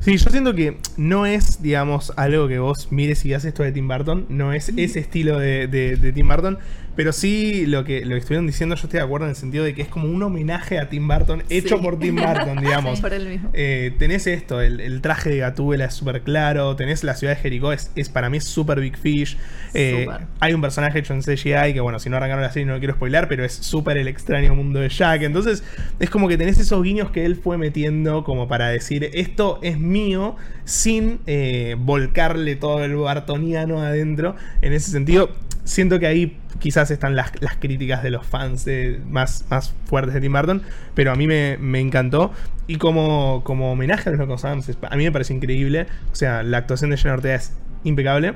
Sí, yo siento que no es, digamos, algo que vos mires y haces esto de Tim Burton. No es ese estilo de, de- de Tim Burton. Pero sí lo que, lo que estuvieron diciendo, yo estoy de acuerdo en el sentido de que es como un homenaje a Tim Burton, hecho Sí. por Tim Burton, digamos. Sí, por él mismo. Eh, tenés esto, el, el traje de Gatúbela es súper claro. Tenés la ciudad de Jericó, es, es para mí súper Big Fish. Eh, hay un personaje hecho en CGI que, bueno, si no arrancaron la serie no lo quiero spoilar, pero es súper el extraño mundo de Jack. Entonces, es como que tenés esos guiños que él fue metiendo como para decir, esto es mío, sin eh, volcarle todo el bartoniano adentro. En ese sentido, siento que ahí quizás están las, las críticas de los fans de- más, más fuertes de Tim Burton, pero a mí me, me encantó. Y como, como homenaje a los Locos a mí me parece increíble. O sea, la actuación de Jenna Ortega es impecable.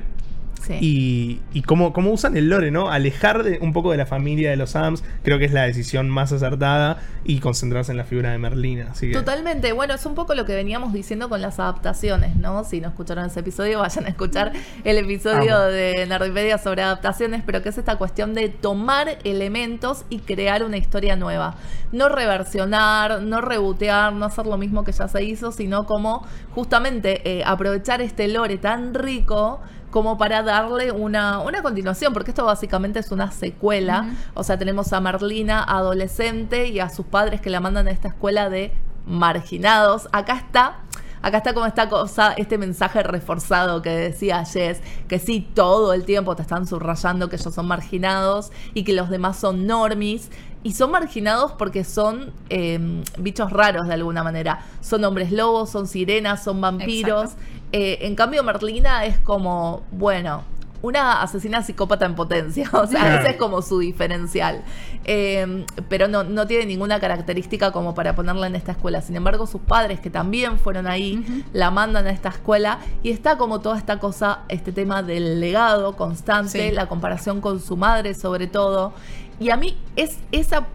Sí. Y, y cómo, cómo usan el lore, ¿no? Alejar de- un poco de la familia de los Adams, creo que es la decisión más acertada y concentrarse en la figura de Merlina. Así que, Totalmente, bueno, es un poco lo que veníamos diciendo con las adaptaciones, ¿no? Si no escucharon ese episodio, vayan a escuchar el episodio Amo. de Nerdipedia sobre adaptaciones, pero que es esta cuestión de tomar elementos y crear una historia nueva. No reversionar, no rebotear, no hacer lo mismo que ya se hizo, sino como justamente eh, aprovechar este lore tan rico como para darle una, una continuación, porque esto básicamente es una secuela. O sea, tenemos a Merlina adolescente y a sus padres que la mandan a esta escuela de marginados. Acá está. Acá está como esta cosa, este mensaje reforzado que decía Jess, que sí, todo el tiempo te están subrayando que ellos son marginados y que los demás son normis. Y son marginados porque son eh, bichos raros de alguna manera. Son hombres lobos, son sirenas, son vampiros. Eh, en cambio, Merlina es como, bueno, una asesina psicópata en potencia. O sea, Claro. ese es como su diferencial. Eh, pero no, no tiene ninguna característica como para ponerla en esta escuela. Sin embargo, sus padres, que también fueron ahí, la mandan a esta escuela y está como toda esta cosa, este tema del legado constante, Sí. la comparación con su madre sobre todo. Y a mí es esa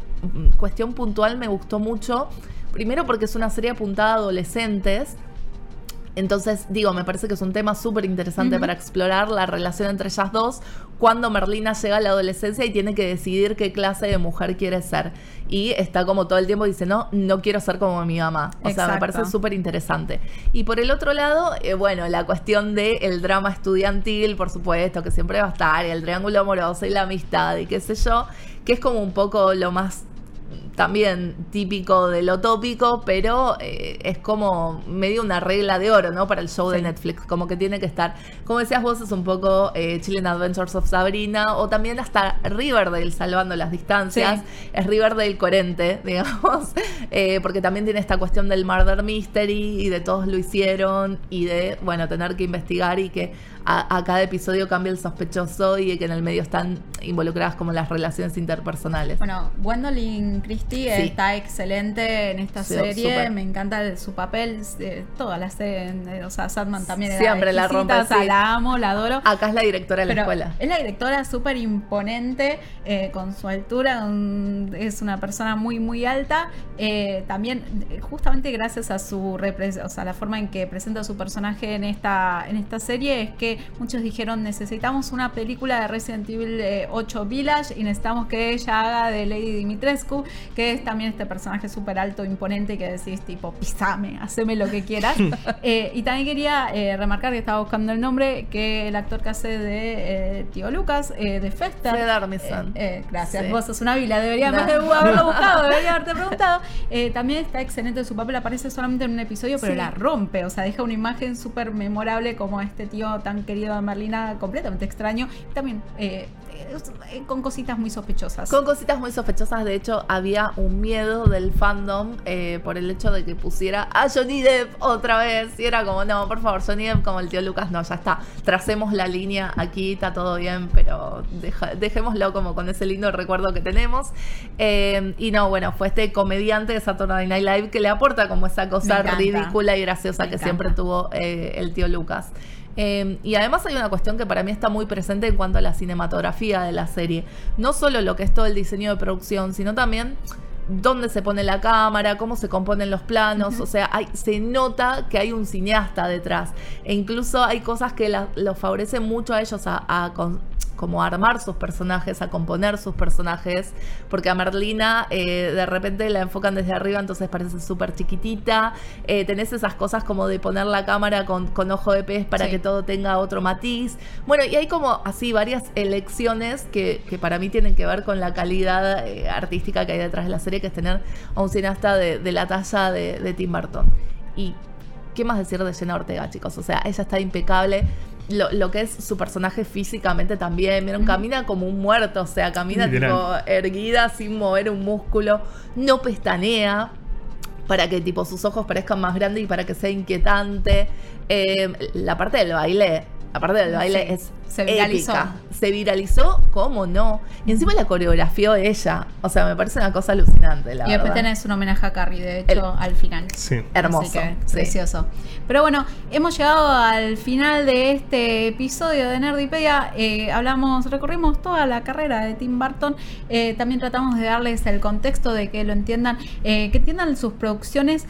cuestión puntual me gustó mucho. Primero porque es una serie apuntada a adolescentes. Entonces, digo, me parece que es un tema súper interesante para explorar la relación entre ellas dos cuando Merlina llega a la adolescencia y tiene que decidir qué clase de mujer quiere ser. Y está como todo el tiempo dice, no, no quiero ser como mi mamá. O sea, me parece súper interesante. Y por el otro lado, eh, bueno, la cuestión del el drama estudiantil, por supuesto, que siempre va a estar, y el triángulo amoroso y la amistad y qué sé yo, que es como un poco lo más también típico de lo tópico, pero eh, es como medio una regla de oro, ¿no? Para el show de. Netflix, como que tiene que estar. Como decías vos, es un poco eh, Chilling Adventures of Sabrina, o también hasta Riverdale, salvando las distancias. Sí. Es Riverdale coherente, digamos, eh, porque también tiene esta cuestión del murder mystery y de todos lo hicieron y de, bueno, tener que investigar y que a, a cada episodio cambia el sospechoso y que en el medio están involucradas como las relaciones interpersonales. Bueno, Gwendolyn Christie Sí. está excelente en esta Sí, serie. Me encanta el- su papel. eh, toda la serie. eh, o sea, Sadman también era Siempre la rompe, o sea, la amo, la adoro. Acá es la directora de la Pero escuela. Es la directora súper imponente, eh, con su altura, un- es una persona muy, muy alta. eh, también, justamente gracias a su o sea, la forma en que presenta su personaje en esta, en esta serie, es que muchos dijeron: necesitamos una película de Resident Evil eh, 8 Village y necesitamos que ella haga de Lady Dimitrescu, que es también este personaje súper alto, imponente, que decís, tipo, pisame, haceme lo que quieras. Eh, y también quería eh, remarcar que estaba buscando el nombre, que el actor que hace de eh, Tío Lucas, eh, de Fester. Fred Armisen. Eh, eh, gracias, Sí. vos sos una vila, debería No. más de haberlo buscado, debería haberte preguntado. Eh, también está excelente su papel, aparece solamente en un episodio, pero Sí. la rompe, o sea, deja una imagen súper memorable como este tío tan querido de Merlina, completamente extraño. También eh, eh, con cositas muy sospechosas. Con cositas muy sospechosas, de hecho, había un miedo del fandom eh, por el hecho de que pusiera a Johnny Depp otra vez. Y era como, no, por favor, Johnny Depp como el tío Lucas, no, ya está. Tracemos la línea aquí, está todo bien, pero deja- dejémoslo como con ese lindo recuerdo que tenemos. Eh, y no, bueno, fue este comediante de Saturday Night Live que le aporta como esa cosa ridícula y graciosa Me que encanta. siempre tuvo eh, el tío Lucas. Eh, y además hay una cuestión que para mí está muy presente en cuanto a la cinematografía de la serie. No solo lo que es todo el diseño de producción, sino también dónde se pone la cámara, cómo se componen los planos, o sea, hay, se nota que hay un cineasta detrás. E incluso hay cosas que los favorecen mucho a ellos a, a, como armar sus personajes, a componer sus personajes, porque a Merlina eh, de repente la enfocan desde arriba, entonces parece súper chiquitita. Eh, tenés esas cosas como de poner la cámara con, ojo de pez para que todo tenga otro matiz. Bueno, y hay como así varias elecciones que, para mí tienen que ver con la calidad eh, artística que hay detrás de la serie, que es tener a un cineasta de, la talla de, de Tim Burton. Y ¿qué más decir de Jenna Ortega, chicos? O sea, ella está impecable lo, que es su personaje físicamente también. Vieron, camina como un muerto, o sea, camina tipo erguida sin mover un músculo, no pestanea para que tipo sus ojos parezcan más grandes y para que sea inquietante. Eh, la parte del baile, la parte del baile es se viralizó. Se viralizó, ¿cómo no? Y encima la coreografió ella. O sea, me parece una cosa alucinante, la Y después tenés un homenaje a Carrie, de hecho, al final. Sí. Hermoso. Precioso. Pero bueno, hemos llegado al final de este episodio de Nerdipedia. Eh, hablamos, recorrimos toda la carrera de Tim Burton. Eh, también tratamos de darles el contexto de que lo entiendan, eh, que entiendan sus producciones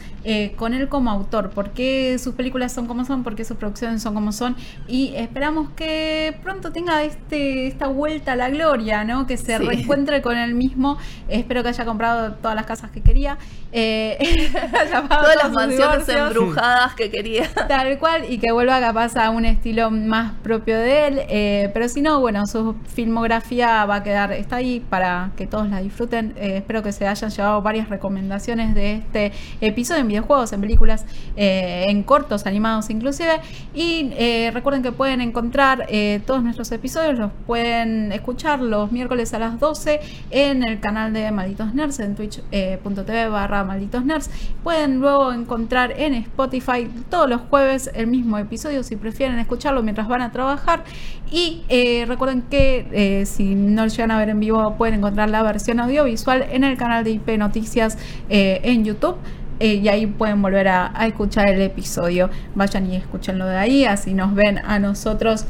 con él como autor. Por qué sus películas son como son, por qué sus producciones son como son. Y esperamos que pronto tenga este, esta vuelta a la gloria, ¿no? Que se reencuentre con él mismo. espero que haya comprado todas las casas que quería. Eh, todas las mansiones embrujadas que quería. Tal cual, y que vuelva capaz a un estilo más propio de él. Eh, pero si no, bueno, su filmografía va a quedar, está ahí para que todos la disfruten. Eh, espero que se hayan llevado varias recomendaciones de este episodio en videojuegos, en películas, en cortos, animados inclusive. Y recuerden que pueden encontrar todos nuestros episodios los pueden escuchar los miércoles a las 12 en el canal de Malditos Nerds en twitch.tv barra Malditos Nerds. Pueden luego encontrar en Spotify todos los jueves el mismo episodio si prefieren escucharlo mientras van a trabajar. Y eh, recuerden que eh, si no lo llegan a ver en vivo pueden encontrar la versión audiovisual en el canal de IP Noticias eh, en YouTube. y ahí pueden volver a, a, escuchar el episodio. Vayan y escúchenlo de ahí, así nos ven a nosotros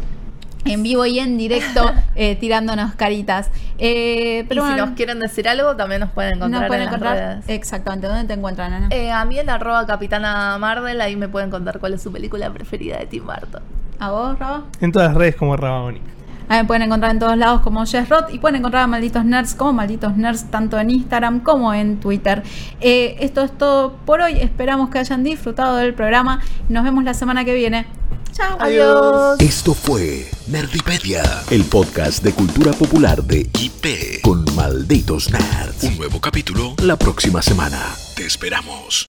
en vivo y en directo eh, tirándonos caritas. Eh, pero y si nos quieren decir algo, también nos pueden encontrar. en encontrar las redes. exactamente. ¿Dónde te encuentran, Ana? Eh, a mí en arroba capitana Marvel, ahí me pueden contar cuál es su película preferida de Tim Burton. ¿A vos, Raba? En todas las redes como Rabónica. Ahí me pueden encontrar en todos lados como Jess Roth y pueden encontrar a Malditos Nerds como Malditos Nerds tanto en Instagram como en Twitter. esto es todo por hoy. Esperamos que hayan disfrutado del programa. Nos vemos la semana que viene. Chao. Adiós. Esto fue Nerdipedia, el podcast de cultura popular de IP con malditos nerds. Un nuevo capítulo la próxima semana. Te esperamos.